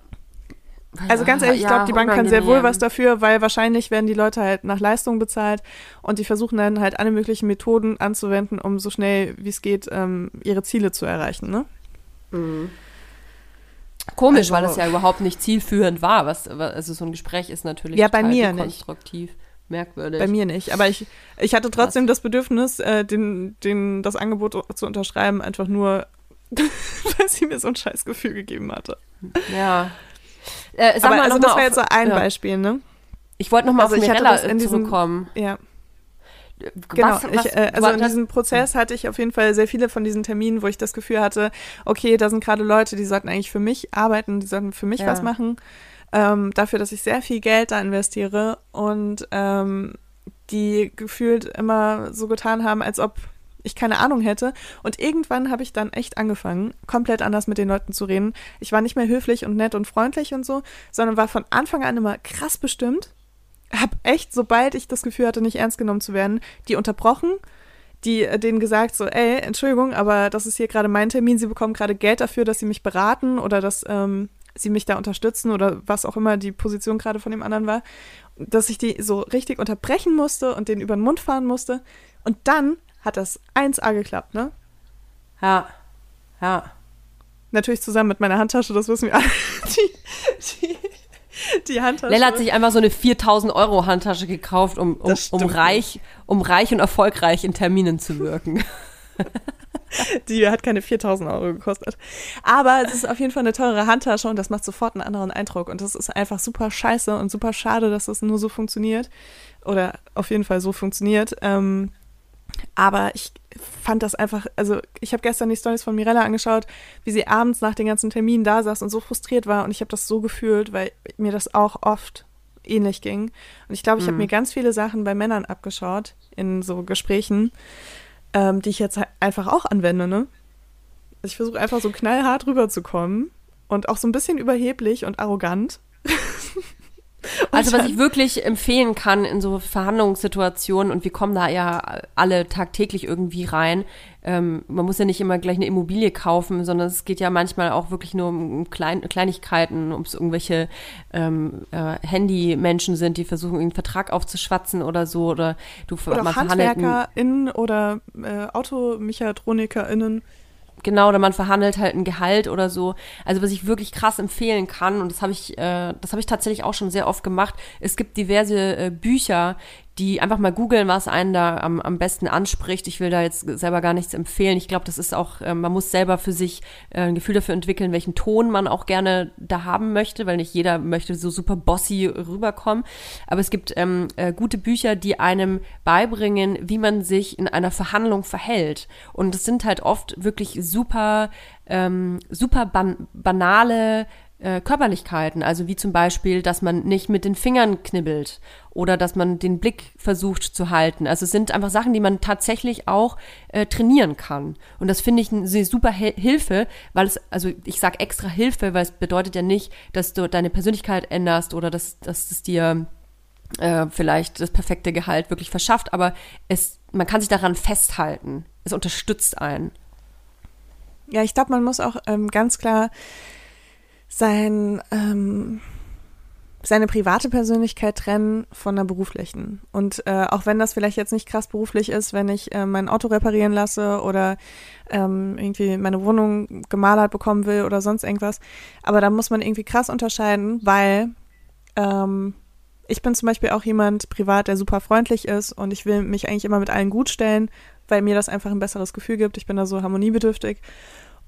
Also ganz ehrlich, ich Ja, glaube, die Bank kann sehr wohl was dafür, weil wahrscheinlich werden die Leute halt nach Leistung bezahlt und die versuchen dann halt alle möglichen Methoden anzuwenden, um so schnell wie es geht ähm, ihre Ziele zu erreichen. Ne? Komisch, Also- weil das ja überhaupt nicht zielführend war. Was, also so ein Gespräch ist natürlich Ja, bei total mir nicht. konstruktiv, merkwürdig. Bei mir nicht. Aber ich, ich hatte trotzdem das Bedürfnis, äh, den, den, das Angebot zu unterschreiben, einfach nur, *laughs* weil sie mir so ein scheiß Gefühl gegeben hatte. Ja. Äh, sag Aber mal also noch das mal war auf- jetzt so ein ja. Beispiel, ne? Ich wollte noch mal Also auf ich hatte Mirella äh, diesem- zurückkommen. Ja. Genau. Genau, ich, äh, also in diesem Prozess hatte ich auf jeden Fall sehr viele von diesen Terminen, wo ich das Gefühl hatte, okay, da sind gerade Leute, die sollten eigentlich für mich arbeiten, die sollten für mich Ja. was machen, ähm, dafür, dass ich sehr viel Geld da investiere und ähm, die gefühlt immer so getan haben, als ob ich keine Ahnung hätte. Und irgendwann habe ich dann echt angefangen, komplett anders mit den Leuten zu reden. Ich war nicht mehr höflich und nett und freundlich und so, sondern war von Anfang an immer krass bestimmt hab echt, sobald ich das Gefühl hatte, nicht ernst genommen zu werden, die unterbrochen, die äh, denen gesagt so, ey, Entschuldigung, aber das ist hier gerade mein Termin, sie bekommen gerade Geld dafür, dass sie mich beraten oder dass ähm, sie mich da unterstützen oder was auch immer die Position gerade von dem anderen war, dass ich die so richtig unterbrechen musste und den über den Mund fahren musste. Und dann hat das 1A geklappt, ne? Ja. Ja. Natürlich zusammen mit meiner Handtasche, das wissen wir alle. *laughs* Die, die, die Handtasche. Lella hat sich einfach so eine 4000 Euro Handtasche gekauft, um, um, um, reich, um reich und erfolgreich in Terminen zu wirken. *laughs* *laughs* Die hat keine 4000 Euro gekostet. Aber es ist auf jeden Fall eine teure Handtasche und das macht sofort einen anderen Eindruck. Und das ist einfach super scheiße und super schade, dass das nur so funktioniert. Oder auf jeden Fall so funktioniert. Ähm, aber ich fand das einfach, also ich habe gestern die Stories von Mirella angeschaut, wie sie abends nach den ganzen Terminen da saß und so frustriert war. Und ich habe das so gefühlt, weil mir das auch oft ähnlich ging. Und ich glaube, ich habe mir ganz viele Sachen bei Männern abgeschaut in so Gesprächen, ähm, die ich jetzt halt einfach auch anwende, ne? Ich versuche einfach so knallhart rüberzukommen und auch so ein bisschen überheblich und arrogant. *laughs* Also was ich wirklich empfehlen kann in so Verhandlungssituationen und wir kommen da ja alle tagtäglich irgendwie rein. Ähm, man muss ja nicht immer gleich eine Immobilie kaufen, sondern es geht ja manchmal auch wirklich nur um Klein Kleinigkeiten, um es irgendwelche ähm, äh, Handy-Menschen sind, die versuchen, einen Vertrag aufzuschwatzen oder so. Oder du Oder man HandwerkerInnen oder äh, AutomechatronikerInnen. Genau, oder man verhandelt halt ein Gehalt oder so. Also was ich wirklich krass empfehlen kann, und das habe ich, äh, das habe ich tatsächlich auch schon sehr oft gemacht, es gibt diverse äh, Bücher, die einfach mal googeln, was einen da am, am besten anspricht. Ich will da jetzt selber gar nichts empfehlen. Ich glaube, das ist auch, äh, man muss selber für sich äh, ein Gefühl dafür entwickeln, welchen Ton man auch gerne da haben möchte, weil nicht jeder möchte so super bossy rüberkommen. Aber es gibt ähm, äh, gute Bücher, die einem beibringen, wie man sich in einer Verhandlung verhält. Und es sind halt oft wirklich super, ähm, super ban banale äh, Körperlichkeiten, also wie zum Beispiel, dass man nicht mit den Fingern knibbelt oder dass man den Blick versucht zu halten. Also es sind einfach Sachen, die man tatsächlich auch äh, trainieren kann. Und das finde ich eine super Hilfe, weil es, also ich sage extra Hilfe, weil es bedeutet ja nicht, dass du deine Persönlichkeit änderst oder dass, dass es dir äh, vielleicht das perfekte Gehalt wirklich verschafft, aber es, man kann sich daran festhalten. Es unterstützt einen. Ja, ich glaube, man muss auch ähm, ganz klar sein, ähm, seine private Persönlichkeit trennen von der beruflichen. Und äh, auch wenn das vielleicht jetzt nicht krass beruflich ist, wenn ich äh, mein Auto reparieren lasse oder ähm, irgendwie meine Wohnung gemalert bekommen will oder sonst irgendwas, aber da muss man irgendwie krass unterscheiden, weil ähm, ich bin zum Beispiel auch jemand privat, der super freundlich ist und ich will mich eigentlich immer mit allen gut stellen, weil mir das einfach ein besseres Gefühl gibt. Ich bin da so harmoniebedürftig.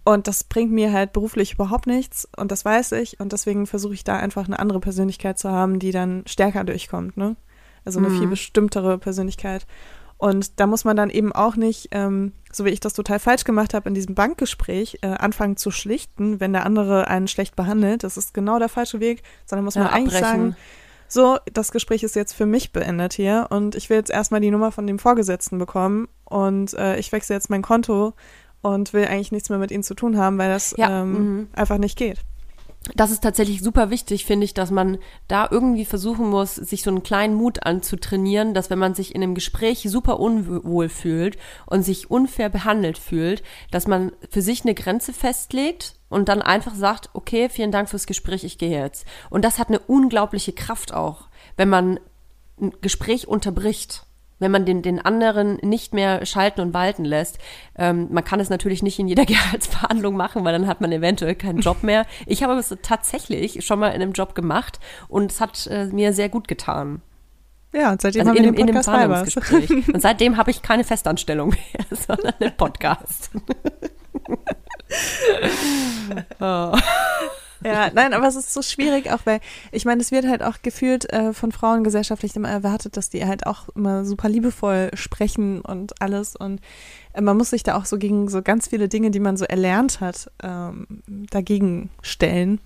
Und das bringt mir halt beruflich überhaupt nichts und das weiß ich und deswegen versuche ich da einfach eine andere Persönlichkeit zu haben, die dann stärker durchkommt, ne? Also eine viel bestimmtere Persönlichkeit. Und da muss man dann eben auch nicht, ähm, so wie ich das total falsch gemacht habe in diesem Bankgespräch, äh, anfangen zu schlichten, wenn der andere einen schlecht behandelt. Das ist genau der falsche Weg, sondern muss man Ja, eigentlich abbrechen. sagen, so, das Gespräch ist jetzt für mich beendet hier und ich will jetzt erstmal die Nummer von dem Vorgesetzten bekommen und äh, ich wechsle jetzt mein Konto und will eigentlich nichts mehr mit ihnen zu tun haben, weil das Ja, ähm, mhm. einfach nicht geht. das ist tatsächlich super wichtig, finde ich, dass man da irgendwie versuchen muss, sich so einen kleinen Mut anzutrainieren, dass wenn man sich in einem Gespräch super unwohl fühlt und sich unfair behandelt fühlt, dass man für sich eine Grenze festlegt und dann einfach sagt, okay, vielen Dank fürs Gespräch, ich gehe jetzt. Und das hat eine unglaubliche Kraft auch, wenn man ein Gespräch unterbricht. Wenn man den, den anderen nicht mehr schalten und walten lässt. Ähm, man kann es natürlich nicht in jeder *laughs* Gehaltsverhandlung machen, weil dann hat man eventuell keinen Job *laughs* mehr. Ich habe es tatsächlich schon mal in einem Job gemacht und es hat äh, mir sehr gut getan. Ja, und seitdem Also haben in wir einem, in einem Podcast Weibers. Verhandlungsgespräch. *laughs* Und seitdem habe ich keine Festanstellung mehr, sondern einen Podcast. oh. Ja, nein, aber es ist so schwierig auch, weil ich meine, es wird halt auch gefühlt äh, von Frauen gesellschaftlich immer erwartet, dass die halt auch immer super liebevoll sprechen und alles und äh, man muss sich da auch so gegen so ganz viele Dinge, die man so erlernt hat, ähm, dagegen stellen.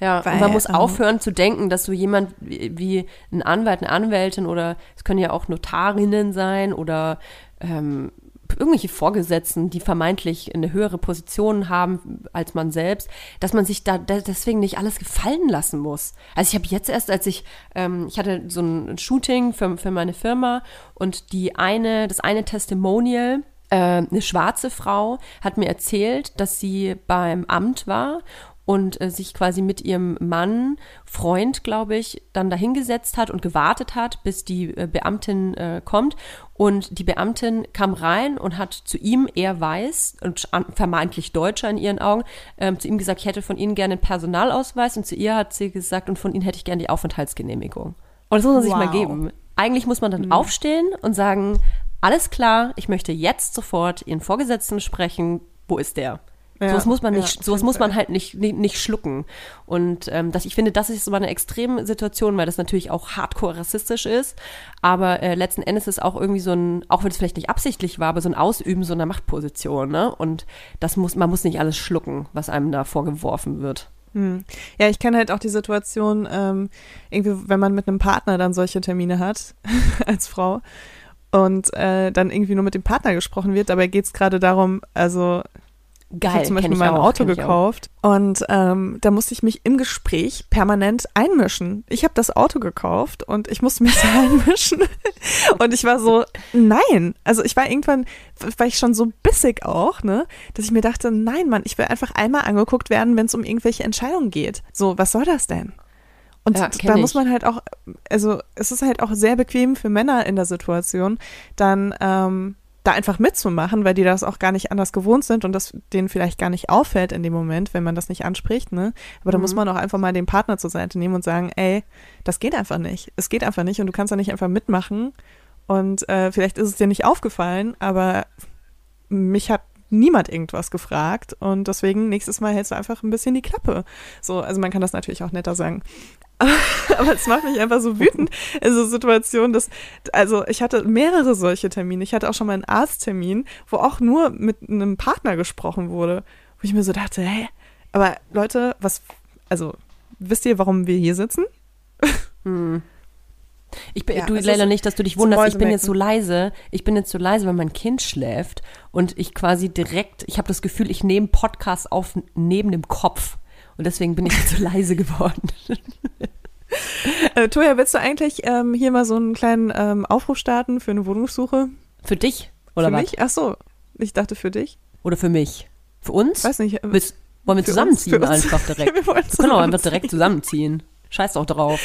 Ja, Weil, und man muss ähm, aufhören zu denken, dass du jemand wie wie ein Anwalt, eine Anwältin oder es können ja auch Notarinnen sein oder ähm, irgendwelche Vorgesetzten, die vermeintlich eine höhere Position haben als man selbst, dass man sich da deswegen nicht alles gefallen lassen muss. Also ich habe jetzt erst, als ich, ähm, ich hatte so ein Shooting für, für meine Firma und die eine, das eine Testimonial, äh, eine schwarze Frau hat mir erzählt, dass sie beim Amt war und äh, sich quasi mit ihrem Mann, Freund, glaube ich, dann dahingesetzt hat und gewartet hat, bis die äh, Beamtin äh, kommt. Und die Beamtin kam rein und hat zu ihm, er weiß und vermeintlich Deutscher in ihren Augen, ähm, zu ihm gesagt, ich hätte von Ihnen gerne einen Personalausweis und zu ihr hat sie gesagt, und von Ihnen hätte ich gerne die Aufenthaltsgenehmigung. Und das muss man sich mal Wow. geben. Eigentlich muss man dann aufstehen und sagen, alles klar, ich möchte jetzt sofort Ihren Vorgesetzten sprechen. Wo ist der? Ja, sowas muss man ja, nicht, auf sowas muss man halt nicht, nicht, nicht schlucken. Und ähm, das, ich finde, das ist so eine extreme Situation, weil das natürlich auch hardcore rassistisch ist. Aber äh, letzten Endes ist auch irgendwie so ein, auch wenn es vielleicht nicht absichtlich war, aber so ein Ausüben so einer Machtposition, ne? Und das muss, man muss nicht alles schlucken, was einem da vorgeworfen wird. Hm. Ja, ich kenne halt auch die Situation, ähm, irgendwie, wenn man mit einem Partner dann solche Termine hat, *laughs* als Frau, und äh, dann irgendwie nur mit dem Partner gesprochen wird, dabei geht es gerade darum, also ich Geil, habe zum Beispiel ich mein auch, Auto ich gekauft und ähm, da musste ich mich im Gespräch permanent einmischen. Ich habe das Auto gekauft und ich musste mich *laughs* einmischen und ich war so, nein. Also ich war irgendwann, war ich schon so bissig auch, ne, dass ich mir dachte, nein, Mann, ich will einfach einmal angeguckt werden, wenn es um irgendwelche Entscheidungen geht. So, was soll das denn? Und Ja, da ich. muss man halt auch, also es ist halt auch sehr bequem für Männer in der Situation, dann ähm, da einfach mitzumachen, weil die das auch gar nicht anders gewohnt sind und das denen vielleicht gar nicht auffällt in dem Moment, wenn man das nicht anspricht, ne? Aber da muss man auch einfach mal den Partner zur Seite nehmen und sagen, ey, das geht einfach nicht. Es geht einfach nicht und du kannst da nicht einfach mitmachen. Und äh, vielleicht ist es dir nicht aufgefallen, aber mich hat niemand irgendwas gefragt und deswegen nächstes Mal hältst du einfach ein bisschen die Klappe. So, also man kann das natürlich auch netter sagen. *laughs* Aber es macht mich einfach so wütend in so Situationen, dass, also ich hatte mehrere solche Termine. Ich hatte auch schon mal einen Arzttermin, wo auch nur mit einem Partner gesprochen wurde, wo ich mir so dachte, hey, aber Leute, was, also wisst ihr, warum wir hier sitzen? Ich bin, Ja, du, ist nicht, dass du dich wunderst. Ich bin jetzt so leise. Ich bin jetzt so leise, weil mein Kind schläft und ich quasi direkt, ich habe das Gefühl, ich nehme Podcast auf neben dem Kopf. Und deswegen bin ich jetzt so *laughs* leise geworden. *laughs* Äh, Toja, willst du eigentlich ähm, hier mal so einen kleinen ähm, Aufruf starten für eine Wohnungssuche? Für dich? Oder für was? mich? Ach so, ich dachte für dich. Oder für mich? Für uns? Weiß nicht. äh, Willst, wollen wir zusammenziehen uns, für uns. einfach direkt? *laughs* Wir wollen Wir können auch einfach direkt zusammenziehen. Scheiß doch drauf.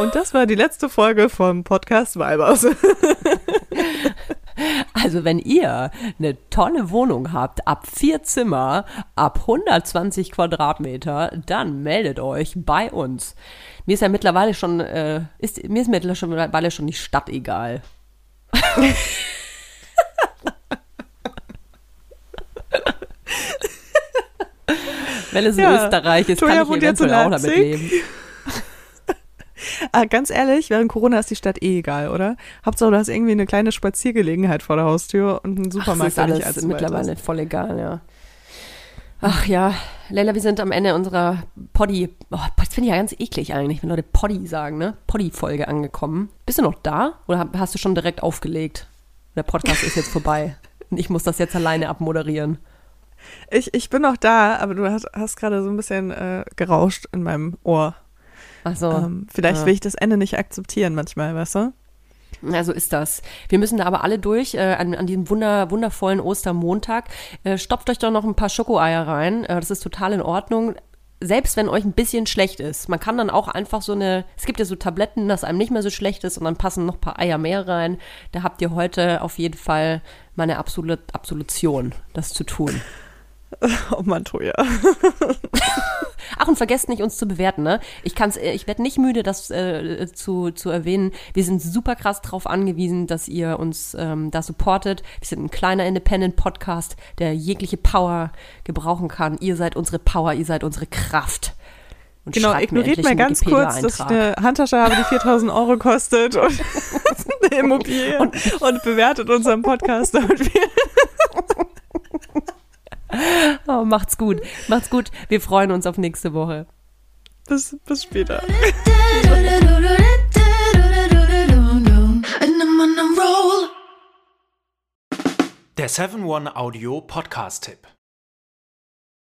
Und das war die letzte Folge vom Podcast Weibers. Also wenn ihr eine tolle Wohnung habt, ab vier Zimmer, ab 120 Quadratmeter, dann meldet euch bei uns. Mir ist ja mittlerweile schon, äh, ist, mir ist mittlerweile schon die Stadt egal. *laughs* Wenn es in Ja, Österreich ist, Toja kann ich eventuell auch damit leben. *laughs* ah, ganz ehrlich, während Corona ist die Stadt eh egal, oder? Hauptsache, du hast irgendwie eine kleine Spaziergelegenheit vor der Haustür und einen Ach, Supermarkt, das ist nicht alles weit mittlerweile ist. voll egal, ja. Ach ja, Leila, wir sind am Ende unserer Poddy, oh, das finde ich ja ganz eklig eigentlich, wenn Leute Poddy sagen, ne? Poddy-Folge angekommen. Bist du noch da oder hast du schon direkt aufgelegt? Der Podcast ist jetzt vorbei *laughs* und ich muss das jetzt alleine abmoderieren. Ich, ich bin noch da, aber du hast, hast gerade so ein bisschen äh, gerauscht in meinem Ohr. Ach so, ähm, vielleicht ja. will ich das Ende nicht akzeptieren manchmal, weißt du? ja, so ist das. Wir müssen da aber alle durch äh, an, an diesem wunder, wundervollen Ostermontag. Äh, stopft euch doch noch ein paar Schokoeier rein, äh, das ist total in Ordnung. selbst wenn euch ein bisschen schlecht ist, man kann dann auch einfach so eine, es gibt ja so Tabletten, dass einem nicht mehr so schlecht ist und dann passen noch ein paar Eier mehr rein. Da habt ihr heute auf jeden Fall meine Absolut, Absolution, das zu tun. *laughs* Oh Mann, Toja. Ach, und vergesst nicht, uns zu bewerten, ne? Ich kann's, äh, ich werde nicht müde, das äh, zu, zu erwähnen. Wir sind super krass drauf angewiesen, dass ihr uns ähm, da supportet. Wir sind ein kleiner Independent-Podcast, der jegliche Power gebrauchen kann. Ihr seid unsere Power, ihr seid unsere Kraft. Und Genau, ignoriert mal ganz kurz, dass ich eine Handtasche habe, die 4000 Euro kostet und *laughs* eine Immobilie und, bewertet unseren Podcast, damit wir *laughs* Oh, macht's gut. Macht's gut. Wir freuen uns auf nächste Woche. bis, bis später. And I'm on a roll. Der 7-One-Audio-Podcast-Tipp.